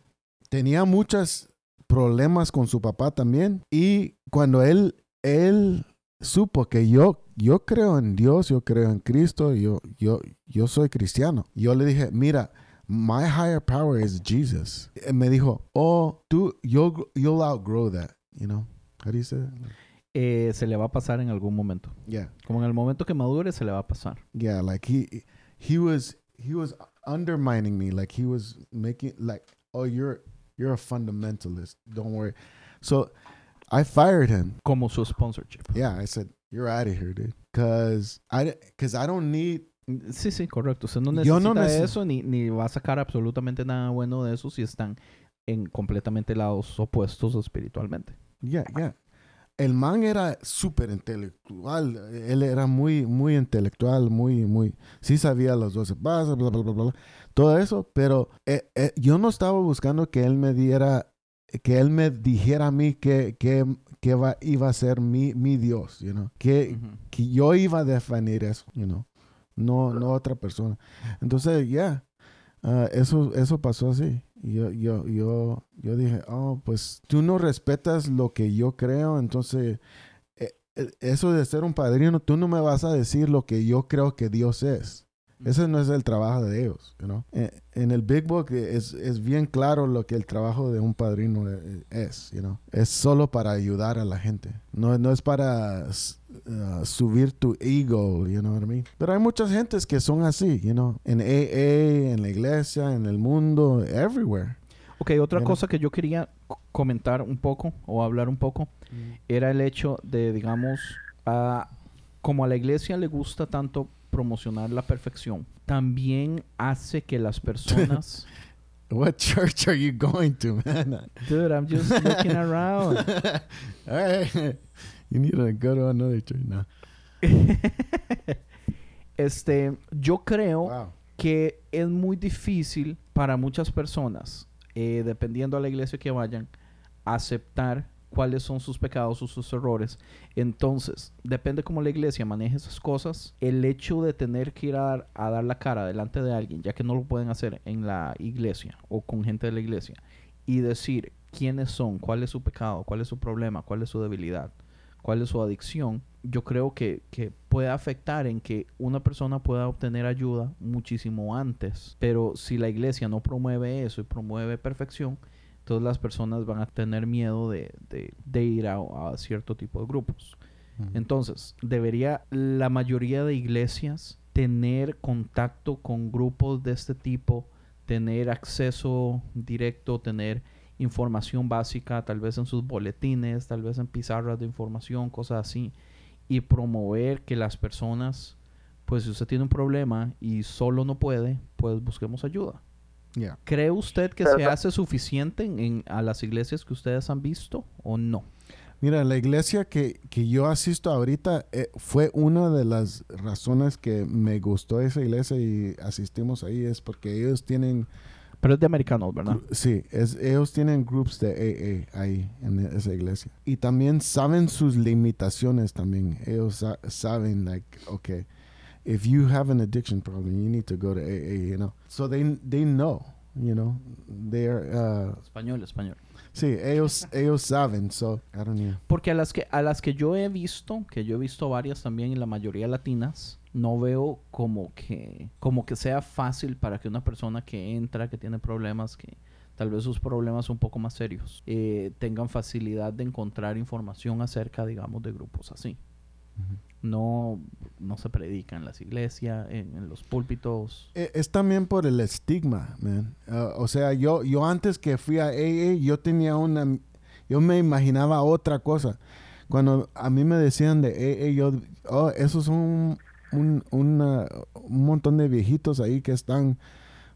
tenía muchos problemas con su papá también. Y cuando él, él supo que yo, yo creo en Dios, yo creo en Cristo, yo, yo, yo soy cristiano. Yo le dije, mira, my higher power is Jesus. Y me dijo, oh, tú, you'll, you'll outgrow that, you know? How do you say that? Eh, se le va a pasar en algún momento. Yeah. Como en el momento que madure, se le va a pasar. Yeah, like he he was he was undermining me. Like he was making like, oh, you're you're a fundamentalist. Don't worry. So I fired him. Como su sponsorship. Yeah, I said you're out of here, dude. Cause I cause I don't need. Sí, sí, correcto. Usted no necesita Yo no neces- eso ni, ni va a sacar absolutamente nada bueno de eso si están en completamente lados opuestos espiritualmente. Yeah, yeah. El man era súper intelectual. Él era muy, muy intelectual, muy, muy. Sí sabía los 12 pasos, bla, bla, bla, bla. Todo eso, pero eh, eh, yo no estaba buscando que él me diera, que él me dijera a mí que, que, que va- iba a ser mi, mi Dios, you know? que, que yo iba a definir eso, you know? no, no otra persona. Entonces, ya, ah, eso, eso pasó así. Yo, yo, yo, yo dije, oh, pues tú no respetas lo que yo creo, entonces eh, eh, eso de ser un padrino, tú no me vas a decir lo que yo creo que Dios es. Ese no es el trabajo de ellos, you know? Eh, En el Big Book es, es bien claro lo que el trabajo de un padrino eh, es, you know? Es solo para ayudar a la gente. No, no es para uh, subir tu ego, you know what I mean? Pero hay muchas gentes que son así, you know? En AA, en la iglesia, en el mundo, everywhere. Ok, otra cosa que yo quería comentar un poco o hablar un poco era el hecho de, digamos, a- como a la iglesia le gusta tanto promocionar la perfección, también hace que las personas... What church are you going to, man? Dude, I'm just looking around. All right. You need to go to another church now. este, yo creo Wow. que es muy difícil para muchas personas, eh, dependiendo a la iglesia que vayan, aceptar cuáles son sus pecados o sus errores. Entonces, depende cómo la iglesia maneje esas cosas. El hecho de tener que ir a dar, la cara delante de alguien, ya que no lo pueden hacer en la iglesia o con gente de la iglesia, y decir quiénes son, cuál es su pecado, cuál es su problema, cuál es su debilidad, cuál es su adicción, yo creo que puede afectar en que una persona pueda obtener ayuda muchísimo antes. Pero si la iglesia no promueve eso y promueve perfección, entonces las personas van a tener miedo de, de- de ir a, a cierto tipo de grupos. Entonces, debería la mayoría de iglesias tener contacto con grupos de este tipo, tener acceso directo, tener información básica, tal vez en sus boletines, tal vez en pizarras de información, cosas así, y promover que las personas, pues si usted tiene un problema y solo no puede, pues busquemos ayuda. Yeah. ¿Cree usted que Pero se hace suficiente en, en- a las iglesias que ustedes han visto o no? Mira, la iglesia que, que yo asisto ahorita eh, fue una de las razones que me gustó esa iglesia y asistimos ahí es porque ellos tienen Pero es de americanos, ¿verdad? Sí, es, ellos tienen groups de AA ahí en esa iglesia. Y también saben sus limitaciones también. Ellos sa- saben, like, okay, if you have an addiction problem, you need to go to AA, you know. So they, they know, you know. They're, uh, Español, español. sí, ellos, ellos saben, so, I don't know. Porque a las que a las que yo he visto, que yo he visto varias también y la mayoría latinas, no veo como que como que sea fácil para que una persona que entra, que tiene problemas, que tal vez sus problemas son un poco más serios, eh, tengan facilidad de encontrar información acerca, digamos, de grupos así. No, no se predica en las iglesias, en, los púlpitos. Eh, Es también por el estigma, man. Uh, o sea, yo, yo antes que fui a AA, yo tenía una, yo me imaginaba otra cosa. Cuando a mí me decían de AA, yo, oh, esos son un, un montón de viejitos ahí que están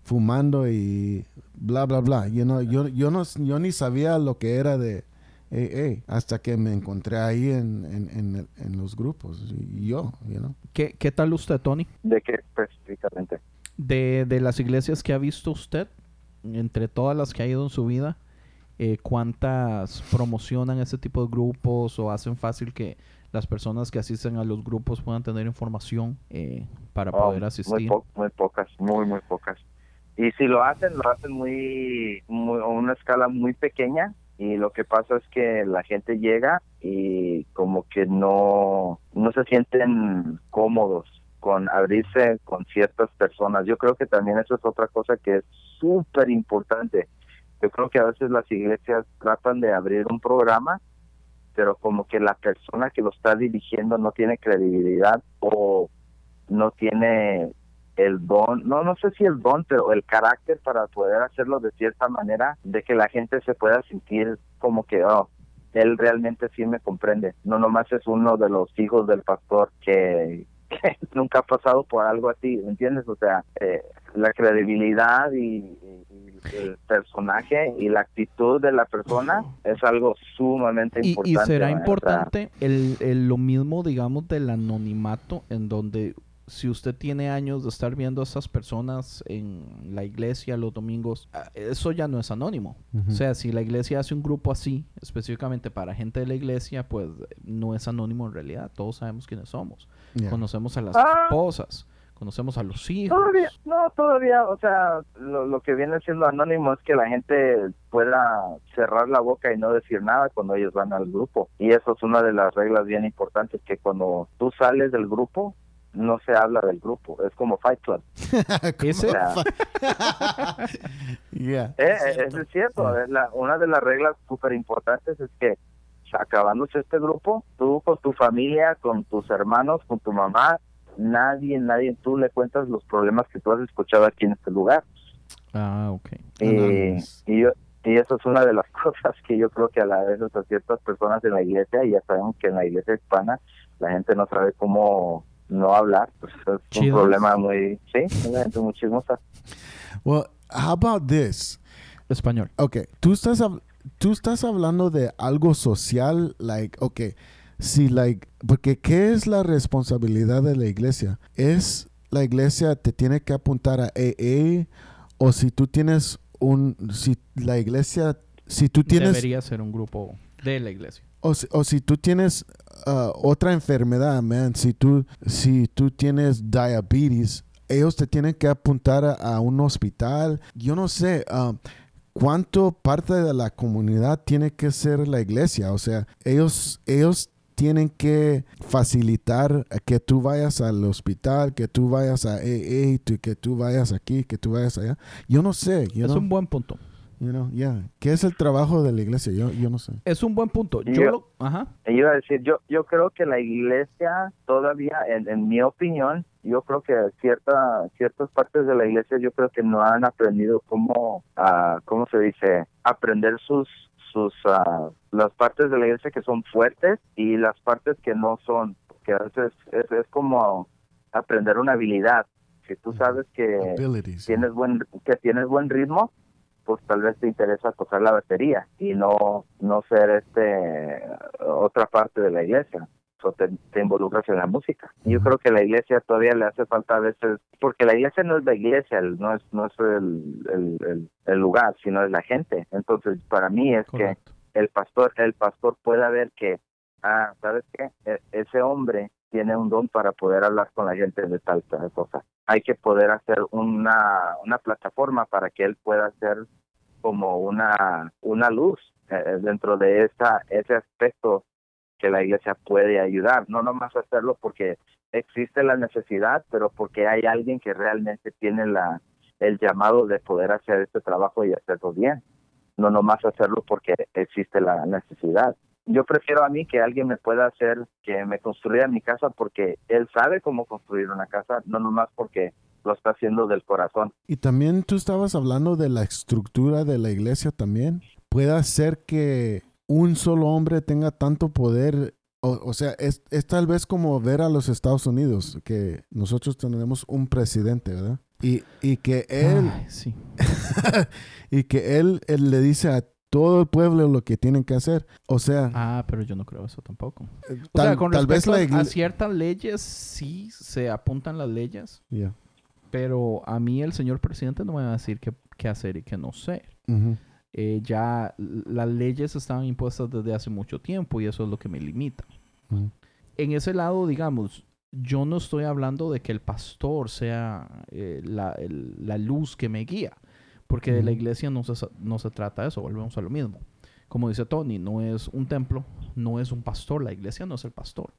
fumando y bla, bla, bla. Yo, yo, no, yo ni sabía lo que era de Hasta que me encontré ahí en, en, en, el- en los grupos. Y yo, you know. ¿Qué, qué tal usted, Tony? ¿De qué específicamente? De, de las iglesias que ha visto usted, entre todas las que ha ido en su vida, eh, ¿cuántas promocionan ese tipo de grupos o hacen fácil que las personas que asisten a los grupos puedan tener información eh, para Oh, poder muy, asistir? po- muy pocas, muy, muy pocas. Y si lo hacen, lo hacen muy, muy, a una escala muy pequeña. Y lo que pasa es que la gente llega y como que no, no se sienten cómodos con abrirse con ciertas personas. Yo creo que también eso es otra cosa que es súper importante. Yo creo que a veces las iglesias tratan de abrir un programa, pero como que la persona que lo está dirigiendo no tiene credibilidad o no tiene el don, no no sé si el don, pero el carácter para poder hacerlo de cierta manera, de que la gente se pueda sentir como que, oh, él realmente sí me comprende. No nomás es uno de los hijos del pastor que, que nunca ha pasado por algo así, ¿me entiendes? O sea, eh, la credibilidad y, y- y el personaje y la actitud de la persona es algo sumamente Y, y importante. será importante el, el- lo mismo, digamos, del anonimato, en donde si usted tiene años de estar viendo a esas personas en la iglesia los domingos, ah, eso ya no es anónimo. O sea, si la iglesia hace un grupo así, específicamente para gente de la iglesia, pues no es anónimo en realidad. Todos sabemos quiénes somos. Yeah. Conocemos a las Ah. esposas, conocemos a los hijos. Todavía, no, todavía, o sea, lo, lo que viene siendo anónimo es que la gente pueda cerrar la boca y no decir nada cuando ellos van al grupo. Y eso es una de las reglas bien importantes, que cuando tú sales del grupo, no se habla del grupo. Es como Fight Club. Sea, Yeah. eh, eh, eso es cierto. es la- una de las reglas súper importantes es que acabándose este grupo, tú con tu familia, con tus hermanos, con tu mamá, nadie, nadie, tú le cuentas los problemas que tú has escuchado aquí en este lugar. Ah, ok. Y, yo- y eso es una de las cosas que yo creo que a la vez a ciertas personas en la iglesia, y ya sabemos que en la iglesia hispana la gente no sabe cómo no hablar, pues es un problema muy, sí, una gente muy chismosa. Well, how about this? Español. Okay, tú estás tú estás hablando de algo social, like, okay, si like, porque qué es la responsabilidad de la iglesia? Es la iglesia te tiene que apuntar a AA o si tú tienes un, si la iglesia, si tú tienes Debería ser un grupo de la iglesia. O si, o si tú tienes uh, otra enfermedad, man, si tú, si tú tienes diabetes, ellos te tienen que apuntar a, a un hospital. Yo no sé um, cuánto parte de la comunidad tiene que ser la iglesia. O sea, ellos, ellos tienen que facilitar que tú vayas al hospital, que tú vayas a AA, tú- que tú vayas aquí, que tú vayas allá. Yo no sé. You es know? un buen punto. You know, yeah. ¿Qué es el trabajo de la iglesia? Yo, yo no sé. Es un buen punto. Yo Yo- lo- Ajá. Iba a decir, yo, yo creo que la iglesia todavía, en, en mi opinión, yo creo que cierta, ciertas partes de la iglesia, yo creo que no han aprendido cómo, ah, ¿cómo se dice? Aprender sus, sus, ah, las partes de la iglesia que son fuertes y las partes que no son, que a veces es, es como aprender una habilidad, que tú sabes que Abilities. tienes buen, que tienes buen ritmo, pues tal vez te interesa tocar la batería y no no ser este otra parte de la iglesia. o te, te involucras en la música. Yo creo que la iglesia todavía le hace falta a veces, porque la iglesia no es la iglesia, no es no es el, el, el- el lugar, sino es la gente. Entonces, para mí es que el pastor el pastor pueda ver que ah sabes qué E- ese hombre tiene un don para poder hablar con la gente de tal, tal cosa hay que poder hacer una una plataforma para que él pueda ser como una una luz eh, dentro de esa ese aspecto que la iglesia puede ayudar no nomás hacerlo porque existe la necesidad pero porque hay alguien que realmente tiene la el llamado de poder hacer este trabajo y hacerlo bien no nomás hacerlo porque existe la necesidad. Yo prefiero a mí que alguien me pueda hacer que me construya mi casa porque él sabe cómo construir una casa, no nomás porque lo está haciendo del corazón. Y también tú estabas hablando de la estructura de la iglesia también. Puede ser que un solo hombre tenga tanto poder. O, o sea, es, es tal vez como ver a los Estados Unidos, que nosotros tenemos un presidente, ¿verdad? Y, y que él, Ay, sí. y que él, él le dice a todo el pueblo lo que tienen que hacer. O sea, Ah, pero yo no creo eso tampoco. tal, O sea, con tal vez la a- ciertas leyes sí se apuntan las leyes, Ya. pero a mí el señor presidente no me va a decir qué, qué hacer y qué no hacer. Eh, ya las leyes estaban impuestas desde hace mucho tiempo y eso es lo que me limita. En ese lado, digamos, yo no estoy hablando de que el pastor sea eh, la, el- la luz que me guía, porque de la iglesia no se, no se trata de eso, volvemos a lo mismo. Como dice Tony, no es un templo, no es un pastor, la iglesia no es el pastor.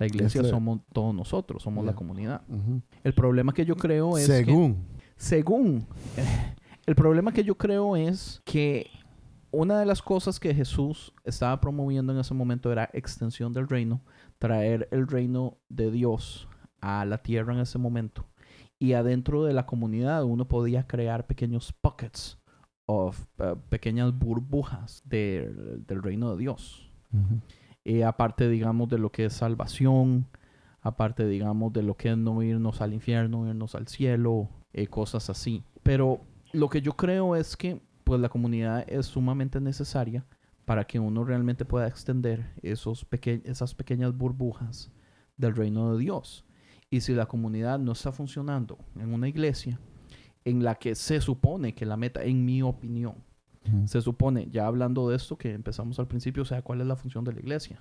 La iglesia Es somos todos nosotros, somos la comunidad. El problema que yo creo es que, Según. según, el problema que yo creo es que una de las cosas que Jesús estaba promoviendo en ese momento era extensión del reino, traer el reino de Dios a la tierra en ese momento. Y adentro de la comunidad uno podía crear pequeños pockets of uh, pequeñas burbujas de- del reino de Dios. Eh, aparte, digamos, de lo que es salvación, aparte, digamos, de lo que es no irnos al infierno, irnos al cielo, eh, cosas así. Pero lo que yo creo es que, pues, la comunidad es sumamente necesaria para que uno realmente pueda extender esos peque- esas pequeñas burbujas del reino de Dios. Y si la comunidad no está funcionando en una iglesia en la que se supone que la meta, en mi opinión, se supone, ya hablando de esto que empezamos al principio, o sea, ¿cuál es la función de la iglesia?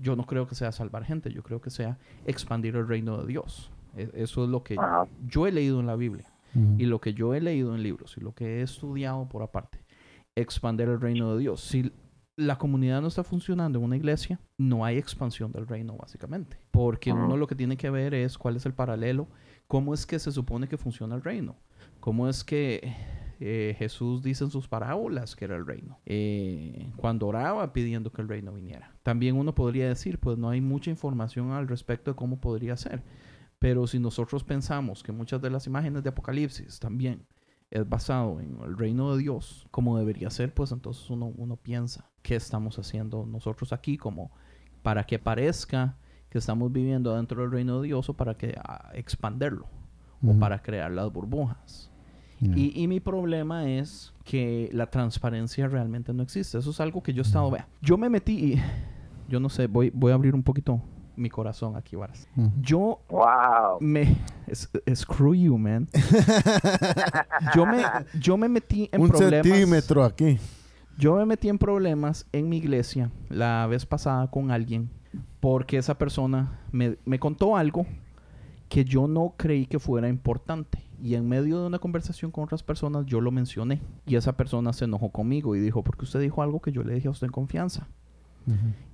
Yo no creo que sea salvar gente, yo creo que sea expandir el reino de Dios. E- Eso es lo que yo he leído en la Biblia y lo que yo he leído en libros y lo que he estudiado por aparte. Expandir el reino de Dios. Si la comunidad no está funcionando en una iglesia, no hay expansión del reino, básicamente. Porque uno lo que tiene que ver es cuál es el paralelo, cómo es que se supone que funciona el reino, cómo es que eh, Jesús dice en sus parábolas que era el reino, eh, cuando oraba pidiendo que el reino viniera. También uno podría decir, pues no hay mucha información al respecto de cómo podría ser. Pero si nosotros pensamos que muchas de las imágenes de Apocalipsis también es basado en el reino de Dios, como debería ser, pues entonces uno, uno piensa qué estamos haciendo nosotros aquí como para que parezca que estamos viviendo dentro del reino de Dios o para que expanderlo o para crear las burbujas. Y, y mi problema es que la transparencia realmente no existe. Eso es algo que yo he estado... Vea, yo me metí y... Yo no sé, voy, voy a abrir un poquito mi corazón aquí, varas. Yo Wow. me... es- screw you, man. Yo me, yo me metí en Un problemas... centímetro aquí. Yo me metí en problemas en mi iglesia la vez pasada con alguien porque esa persona me, me contó algo que yo no creí que fuera importante. Y en medio de una conversación con otras personas yo lo mencioné. Y esa persona se enojó conmigo y dijo, porque usted dijo algo que yo le dije a usted en confianza.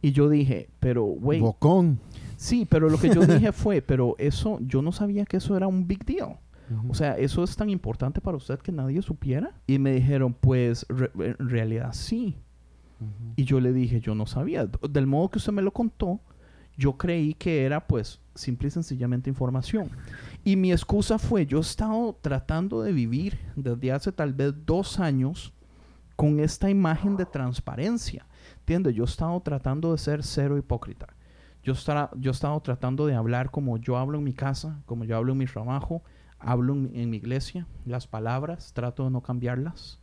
Y yo dije, pero, güey, Bocón. sí, pero lo que yo dije fue, pero eso, yo no sabía que eso era un big deal. O sea, ¿eso es tan importante para usted que nadie supiera? Y me dijeron, pues, re- en realidad sí. Y yo le dije, yo no sabía. Del modo que usted me lo contó, yo creí que era pues simple y sencillamente información. Y mi excusa fue, yo he estado tratando de vivir desde hace tal vez dos años con esta imagen de transparencia. ¿Entiendes? Yo he estado tratando de ser cero hipócrita. Yo, estará- yo he estado tratando de hablar como yo hablo en mi casa, como yo hablo en mi trabajo, hablo en, mi- en mi iglesia, las palabras, trato de no cambiarlas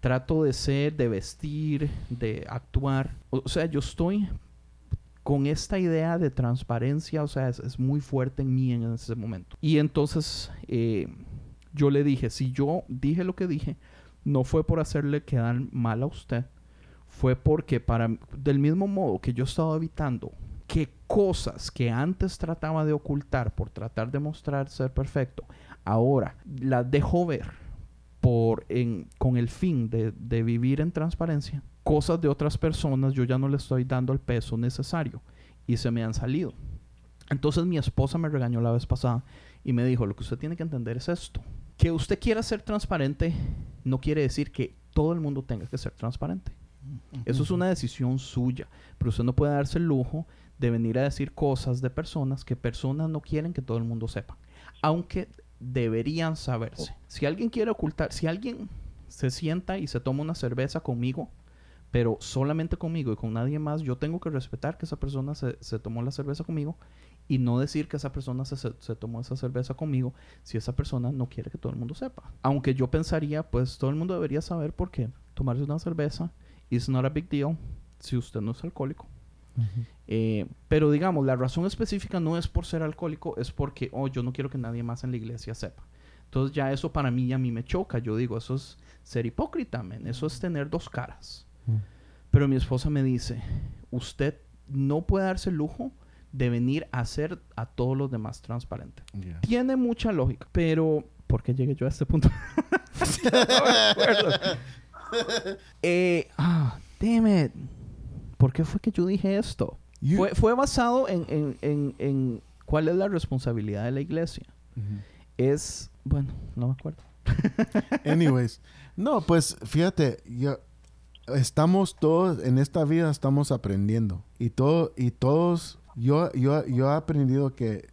trato de ser, de vestir, de actuar. O o sea, yo estoy con esta idea de transparencia, o sea, es, es muy fuerte en mí en ese momento. Y entonces eh, yo le dije, si yo dije lo que dije, no fue por hacerle quedar mal a usted, fue porque para del mismo modo que yo estaba evitando que cosas que antes trataba de ocultar por tratar de mostrar ser perfecto, ahora las dejo ver por con el fin de, de vivir en transparencia, cosas de otras personas yo ya no le estoy dando el peso necesario y se me han salido. Entonces mi esposa me regañó la vez pasada y me dijo, lo que usted tiene que entender es esto. Que usted quiera ser transparente no quiere decir que todo el mundo tenga que ser transparente. Eso es una decisión suya, pero usted no puede darse el lujo de venir a decir cosas de personas que personas no quieren que todo el mundo sepa, aunque deberían saberse. Si alguien quiere ocultar, si alguien se sienta y se toma una cerveza conmigo, pero solamente conmigo y con nadie más, yo tengo que respetar que esa persona se, se tomó la cerveza conmigo y no decir que esa persona se, se, se tomó esa cerveza conmigo si esa persona no quiere que todo el mundo sepa. Aunque yo pensaría, pues todo el mundo debería saber por qué tomarse una cerveza is not a big deal si usted no es alcohólico. Eh, pero digamos, la razón específica no es por ser alcohólico, es porque, oh, yo no quiero que nadie más en la iglesia sepa. Entonces ya eso para mí a mí me choca. Yo digo, eso es ser hipócrita, men. Eso es tener dos caras. Pero mi esposa me dice, usted no puede darse el lujo de venir a hacer a todos los demás transparente. Yeah. Tiene mucha lógica, pero ¿por qué llegué yo a este punto? No me acuerdo. eh, ah, damn it. ¿Por qué fue que yo dije esto? You- Fue, fue basado en, en- en- en cuál es la responsabilidad de la iglesia. Es, bueno, no me acuerdo. Anyways, no, pues fíjate, yo, estamos todos en esta vida estamos aprendiendo y todo y todos yo yo yo he aprendido que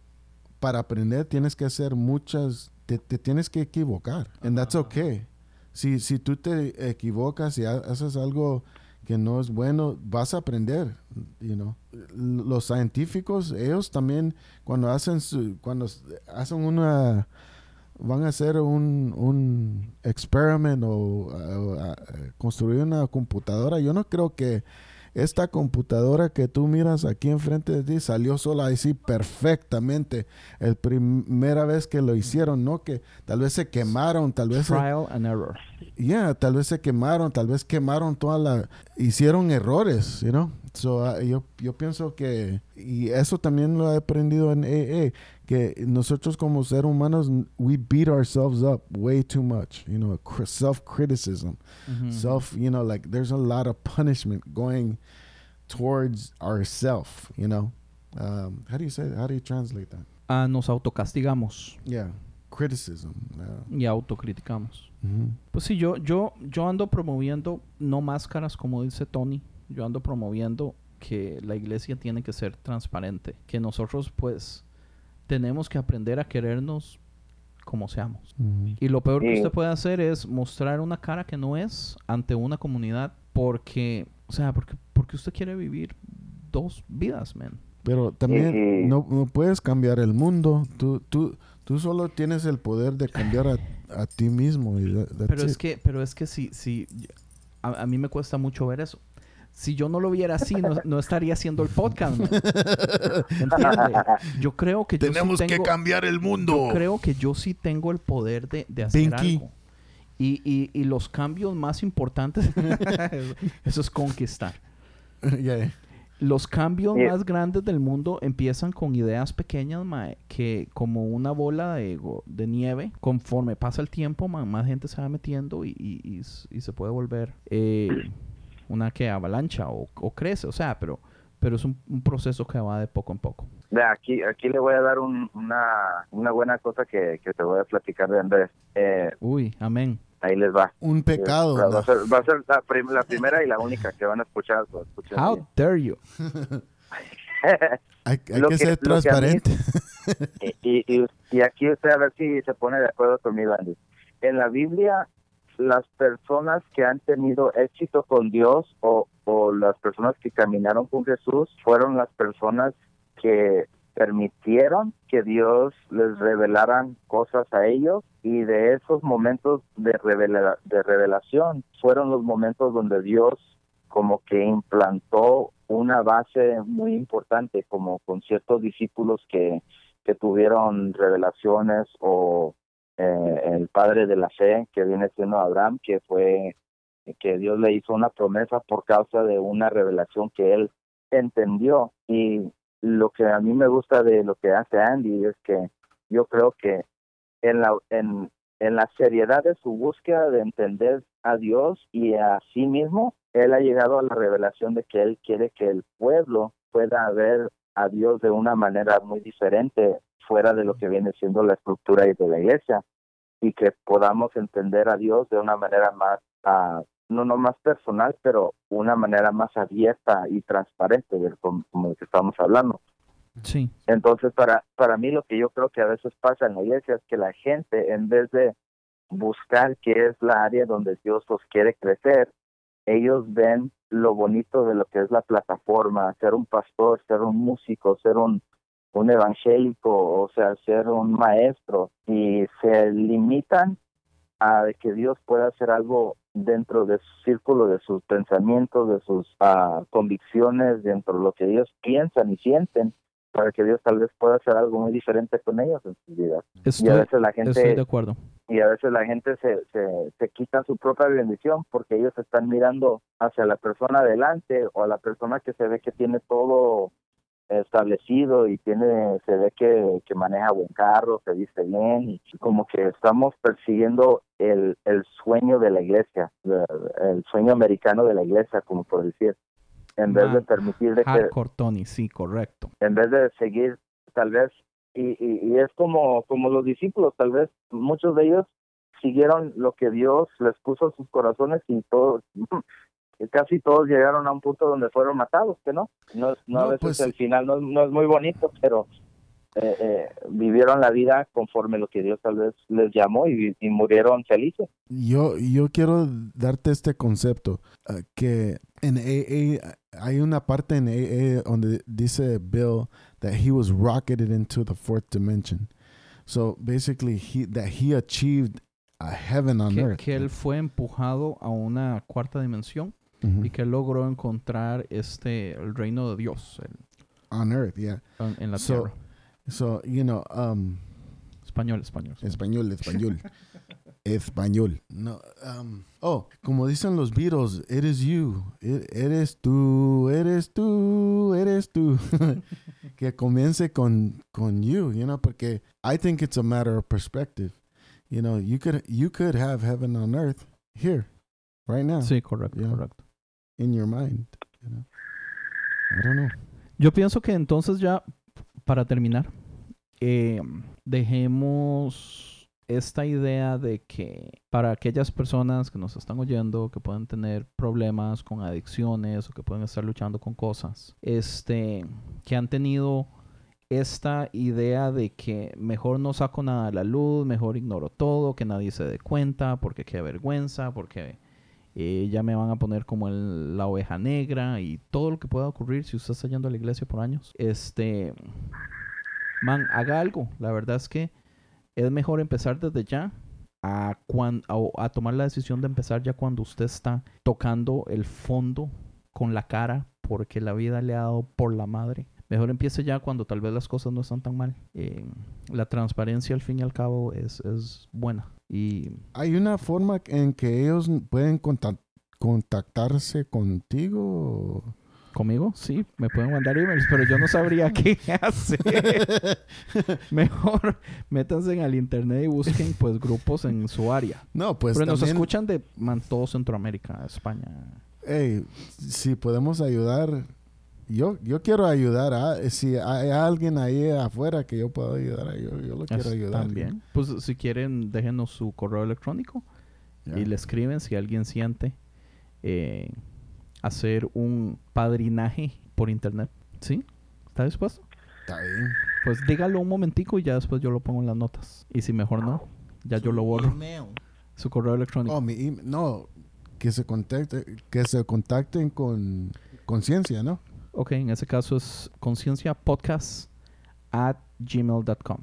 para aprender tienes que hacer muchas te, te tienes que equivocar and that's okay. Si si tú te equivocas y ha- haces algo que no es bueno, vas a aprender, you know. Los científicos, ellos también cuando hacen su, cuando hacen una van a hacer un, un experiment o, o, a construir una computadora, yo no creo que esta computadora que tú miras aquí enfrente de ti salió sola así perfectamente el primera vez que lo hicieron, no que tal vez se quemaron, tal vez se- Trial and error. Yeah, tal vez se quemaron, tal vez quemaron toda la... Hicieron errores, you know? So, ah, yo, yo pienso que... Y eso también lo he aprendido en AA, que nosotros como seres humanos, we beat ourselves up way too much, you know, cr- self-criticism. Self, you know, like there's a lot of punishment going towards ourself, you know? Um, how do you say, how do you translate that? Ah, nos autocastigamos Yeah, criticism. uh, y autocriticamos. mhm. Pues sí, yo, yo, yo ando promoviendo no máscaras, como dice Tony. Yo ando promoviendo que la iglesia tiene que ser transparente. Que nosotros, pues, tenemos que aprender a querernos como seamos. Mhm. Y lo peor que usted puede hacer es mostrar una cara que no es ante una comunidad porque, o sea, porque, porque usted quiere vivir dos vidas, man. Pero también no, no puedes cambiar el mundo. Tú, tú, tú solo tienes el poder de cambiar a, a ti mismo. Y that- that's Pero es que, pero es que si, si a, a mí me cuesta mucho ver eso. Si yo no lo viera así, no, no estaría haciendo el podcast. man. ¿Entiende? Yo creo que yo sí tengo, cambiar el mundo. yo creo que yo sí tengo el poder de, de hacer Pinky. algo. Y, y, y los cambios más importantes, eso, es conquistar. Yeah. Los cambios Yeah. más grandes del mundo empiezan con ideas pequeñas, mae, que como una bola de, de nieve, conforme pasa el tiempo, más gente se va metiendo y, y- y s- y se puede volver eh, una que avalancha o, o crece, o sea, pero, pero es un, un proceso que va de poco en poco. Aquí, aquí le voy a dar un- una, una buena cosa que, que te voy a platicar de Andrés. Eh, Uy, amén. ahí les va. Un pecado. Va, va a ser, va a ser la, prim- la primera y la única que van a escuchar. pues, escuchen How bien. dare you? Hay, hay que, que- ser lo que a mí- transparente. y, y, y aquí usted a ver si se pone de acuerdo conmigo, Andy. En la Biblia, las personas que han tenido éxito con Dios o, o las personas que caminaron con Jesús fueron las personas que permitieron que Dios les revelaran cosas a ellos y de esos momentos de, revela- de revelación fueron los momentos donde Dios como que implantó una base muy importante como con ciertos discípulos que, que tuvieron revelaciones o eh, el padre de la fe que viene siendo Abraham que fue que Dios le hizo una promesa por causa de una revelación que él entendió. Y lo que a mí me gusta de lo que hace Andy es que yo creo que en la en, en la seriedad de su búsqueda de entender a Dios y a sí mismo, él ha llegado a la revelación de que él quiere que el pueblo pueda ver a Dios de una manera muy diferente fuera de lo que viene siendo la estructura de la iglesia y que podamos entender a Dios de una manera más uh, no no más personal, pero una manera más abierta y transparente, de como, como que estamos hablando. Sí. Entonces, para, para mí lo que yo creo que a veces pasa en la iglesia es que la gente, en vez de buscar qué es la área donde Dios los quiere crecer, ellos ven lo bonito de lo que es la plataforma, ser un pastor, ser un músico, ser un, un evangélico, o sea, ser un maestro, y se limitan a que Dios pueda hacer algo dentro de su círculo de sus pensamientos, de sus uh, convicciones, dentro de lo que ellos piensan y sienten, para que Dios tal vez pueda hacer algo muy diferente con ellos en su vida. Estoy, y a veces la gente estoy de acuerdo. y a veces la gente se, se, se quita su propia bendición porque ellos están mirando hacia la persona adelante o a la persona que se ve que tiene todo establecido y tiene se ve que, que maneja buen carro, se viste bien y como que estamos persiguiendo el, el sueño de la iglesia, el sueño americano de la iglesia, como por decir, en vez de permitir de que Tony, sí, correcto. en vez de seguir tal vez y, y, y es como como los discípulos, tal vez muchos de ellos siguieron lo que Dios les puso en sus corazones y casi todos llegaron a un punto donde fueron matados, que no, no, no, No, a veces pues- el final no, no es muy bonito, pero eh, eh, vivieron la vida conforme lo que Dios tal vez les llamó y, y murieron felices. Yo, yo quiero darte este concepto, ah, que en AA hay una parte en AA donde dice Bill that he was rocketed into the fourth dimension. So basically, he, that he achieved a heaven on Que, earth. que él fue empujado a una cuarta dimensión Mhm. y que logró encontrar este el reino de Dios el- On earth, yeah. en, en la So, tierra. So, you know, um, Español, español. español, español. español. No, um, oh, como dicen los Beatles, it is you, eres tú, eres tú, eres tú. que comience con, con you, you know, porque I think it's a matter of perspective. You know, you could, you could have heaven on earth here, right now, Sí, correcto, correcto. In your mind. I don't know. Yo pienso que entonces ya, para terminar, eh, dejemos esta idea de que para aquellas personas que nos están oyendo, que pueden tener problemas con adicciones o que pueden estar luchando con cosas, este, que han tenido esta idea de que mejor no saco nada a la luz, mejor ignoro todo, que nadie se dé cuenta, porque qué vergüenza, porque eh, ya me van a poner como la oveja negra y todo lo que pueda ocurrir si usted está yendo a la iglesia por años. Este, man, haga algo. La verdad es que es mejor empezar desde ya a, cuan- a tomar la decisión de empezar ya cuando usted está tocando el fondo con la cara porque la vida le ha dado por la madre. Mejor empiece ya cuando tal vez las cosas no están tan mal. Eh, la transparencia al fin y al cabo es, es buena. Y ¿Hay una forma en que ellos pueden contac- contactarse contigo? conmigo, sí, me pueden mandar emails, pero yo no sabría qué hacer. Mejor métanse al internet y busquen pues grupos en su área. no, pues pero nos escuchan de man, todo Centroamérica, España. hey, si podemos ayudar, yo, yo quiero ayudar a, si hay alguien ahí afuera que yo pueda ayudar, yo, yo lo quiero ayudar. También. Pues si quieren, déjenos su correo electrónico y le escriben si alguien siente eh, hacer un padrinaje por internet. ¿Sí? ¿Está dispuesto? Está bien. Pues dígalo un momentico y ya después yo lo pongo en las notas. Y si mejor no, ya yo lo borro. Su correo electrónico. Oh, mi no, que se contacte, que se contacten con conciencia, ¿no? Ok, en ese caso es concienciapodcast at gmail.com.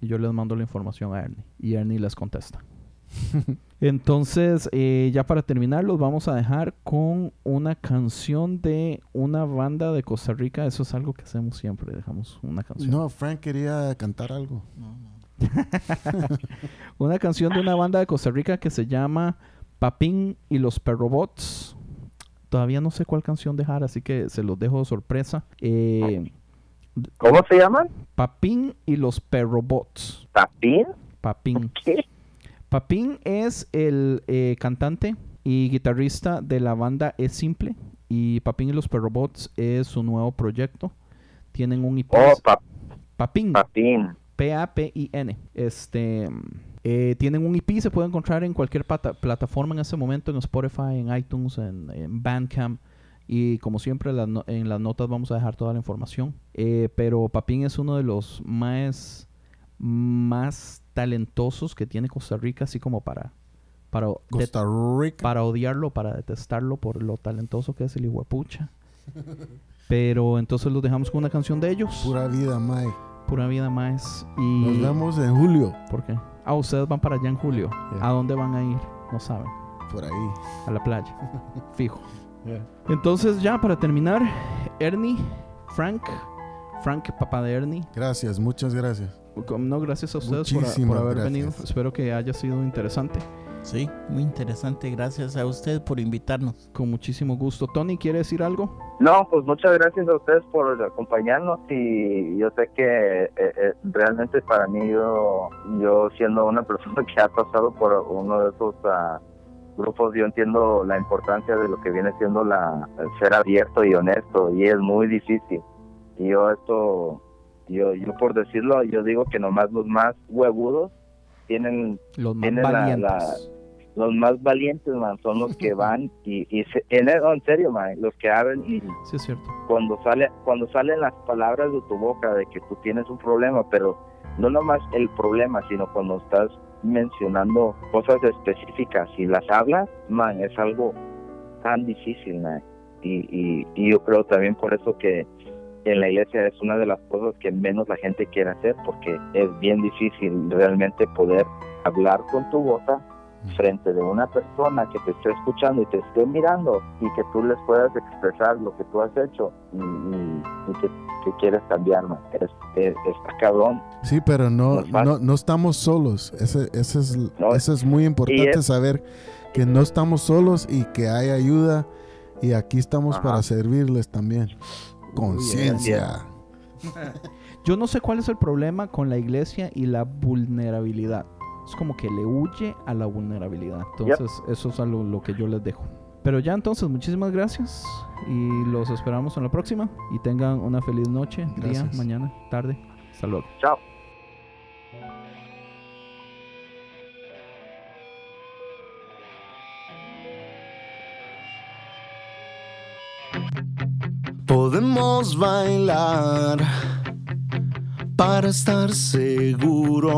Y yo les mando la información a Ernie. Y Ernie les contesta. Entonces, eh, ya para terminar, los vamos a dejar con una canción de una banda de Costa Rica. Eso es algo que hacemos siempre, dejamos una canción. No, Frank quería cantar algo. una canción de una banda de Costa Rica que se llama Papín y los Perrobots. Todavía no sé cuál canción dejar, así que se los dejo de sorpresa. Eh, ¿Cómo se llaman? Papín y los Perrobots. ¿Papín? Papín. ¿Qué? Papín es el eh, cantante y guitarrista de la banda Es Simple. Y Papín y los Perrobots es su nuevo proyecto. Tienen un IP. Oh, pa- Papín. Papín. P-A-P-I-N. Este. Eh, tienen un EP, se puede encontrar en cualquier plataforma en ese momento, en Spotify, en iTunes, en, en Bandcamp. Y como siempre, no- en las notas vamos a dejar toda la información. Eh, pero Papín es uno de los más, más talentosos que tiene Costa Rica, así como para, para, Costa Rica. para odiarlo, para detestarlo por lo talentoso que es el Iguapucha. Pero entonces los dejamos con una canción de ellos. Pura vida, Mike. Pura vida. Y Nos vemos en julio. ¿Por qué? Ah, ustedes van para allá en julio. Yeah. ¿A dónde van a ir? No saben. Por ahí. A la playa. Fijo. Entonces, ya para terminar, Ernie, Frank, Frank, papá de Ernie. Gracias, muchas gracias. No, gracias a ustedes por, por haber gracias. venido. Espero que haya sido interesante. Sí, muy interesante. Gracias a usted por invitarnos. Con muchísimo gusto. Tony, ¿quiere decir algo? No, pues muchas gracias a ustedes por acompañarnos y yo sé que eh, eh, realmente para mí yo, yo siendo una persona que ha pasado por uno de esos ah, grupos, yo entiendo la importancia de lo que viene siendo la ser abierto y honesto y es muy difícil. Y yo esto, yo, yo por decirlo, yo digo que nomás los más huevudos tienen Los más valientes. la- los más valientes, man, son los que van y, y se- en, en serio, man, los que abren y Sí, es cierto. cuando sale cuando salen las palabras de tu boca de que tú tienes un problema, pero no nomás el problema, sino cuando estás mencionando cosas específicas y las hablas, man, es algo tan difícil, man. Y, y, y yo creo también por eso que en la iglesia es una de las cosas que menos la gente quiere hacer, porque es bien difícil realmente poder hablar con tu boca frente de una persona que te esté escuchando y te esté mirando y que tú les puedas expresar lo que tú has hecho y, y- y que, que quieres cambiar. Es, es- está cabrón. Sí, pero no, no, no estamos solos. Ese, ese es, No, eso es muy importante es- saber que no estamos solos y que hay ayuda y aquí estamos Ajá. para servirles también. Conciencia. Yo no sé cuál es el problema con la iglesia y la vulnerabilidad. Es como que le huye a la vulnerabilidad. Entonces, eso es algo lo que yo les dejo. Pero ya entonces, muchísimas gracias y los esperamos en la próxima. Y tengan una feliz noche, día, mañana, tarde. Hasta luego. Chao. Podemos bailar para estar seguros.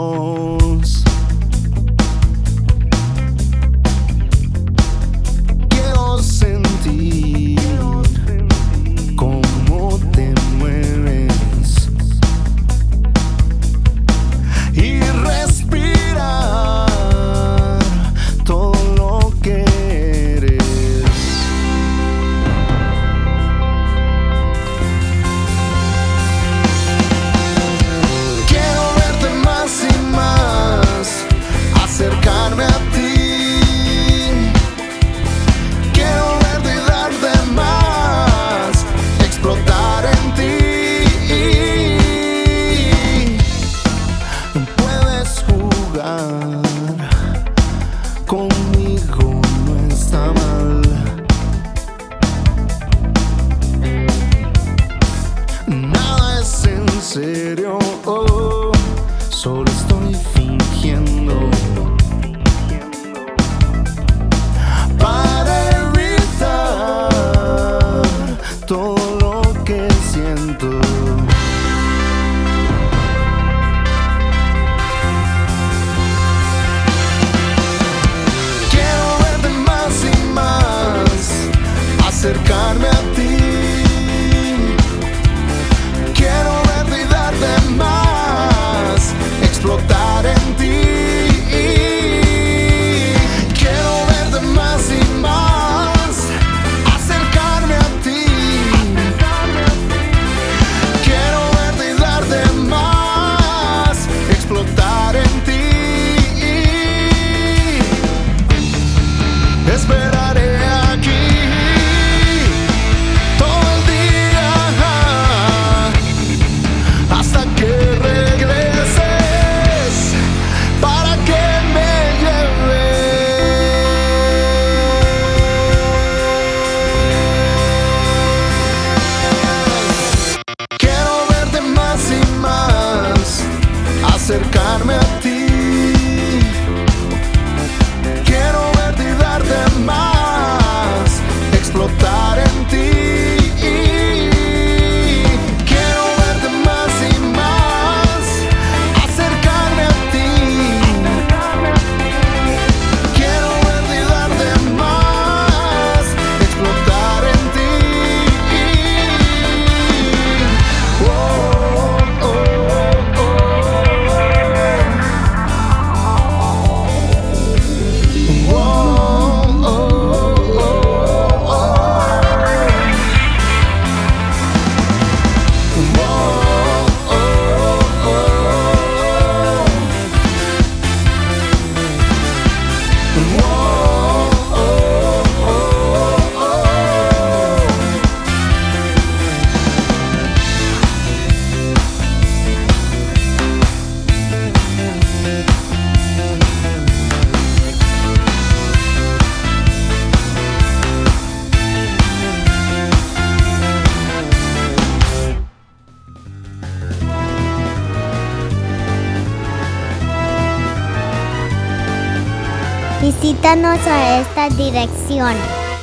Visítanos a esta dirección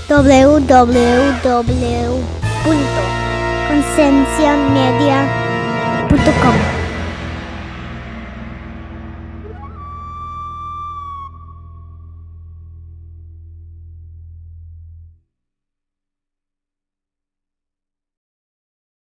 www.concienciamedia.com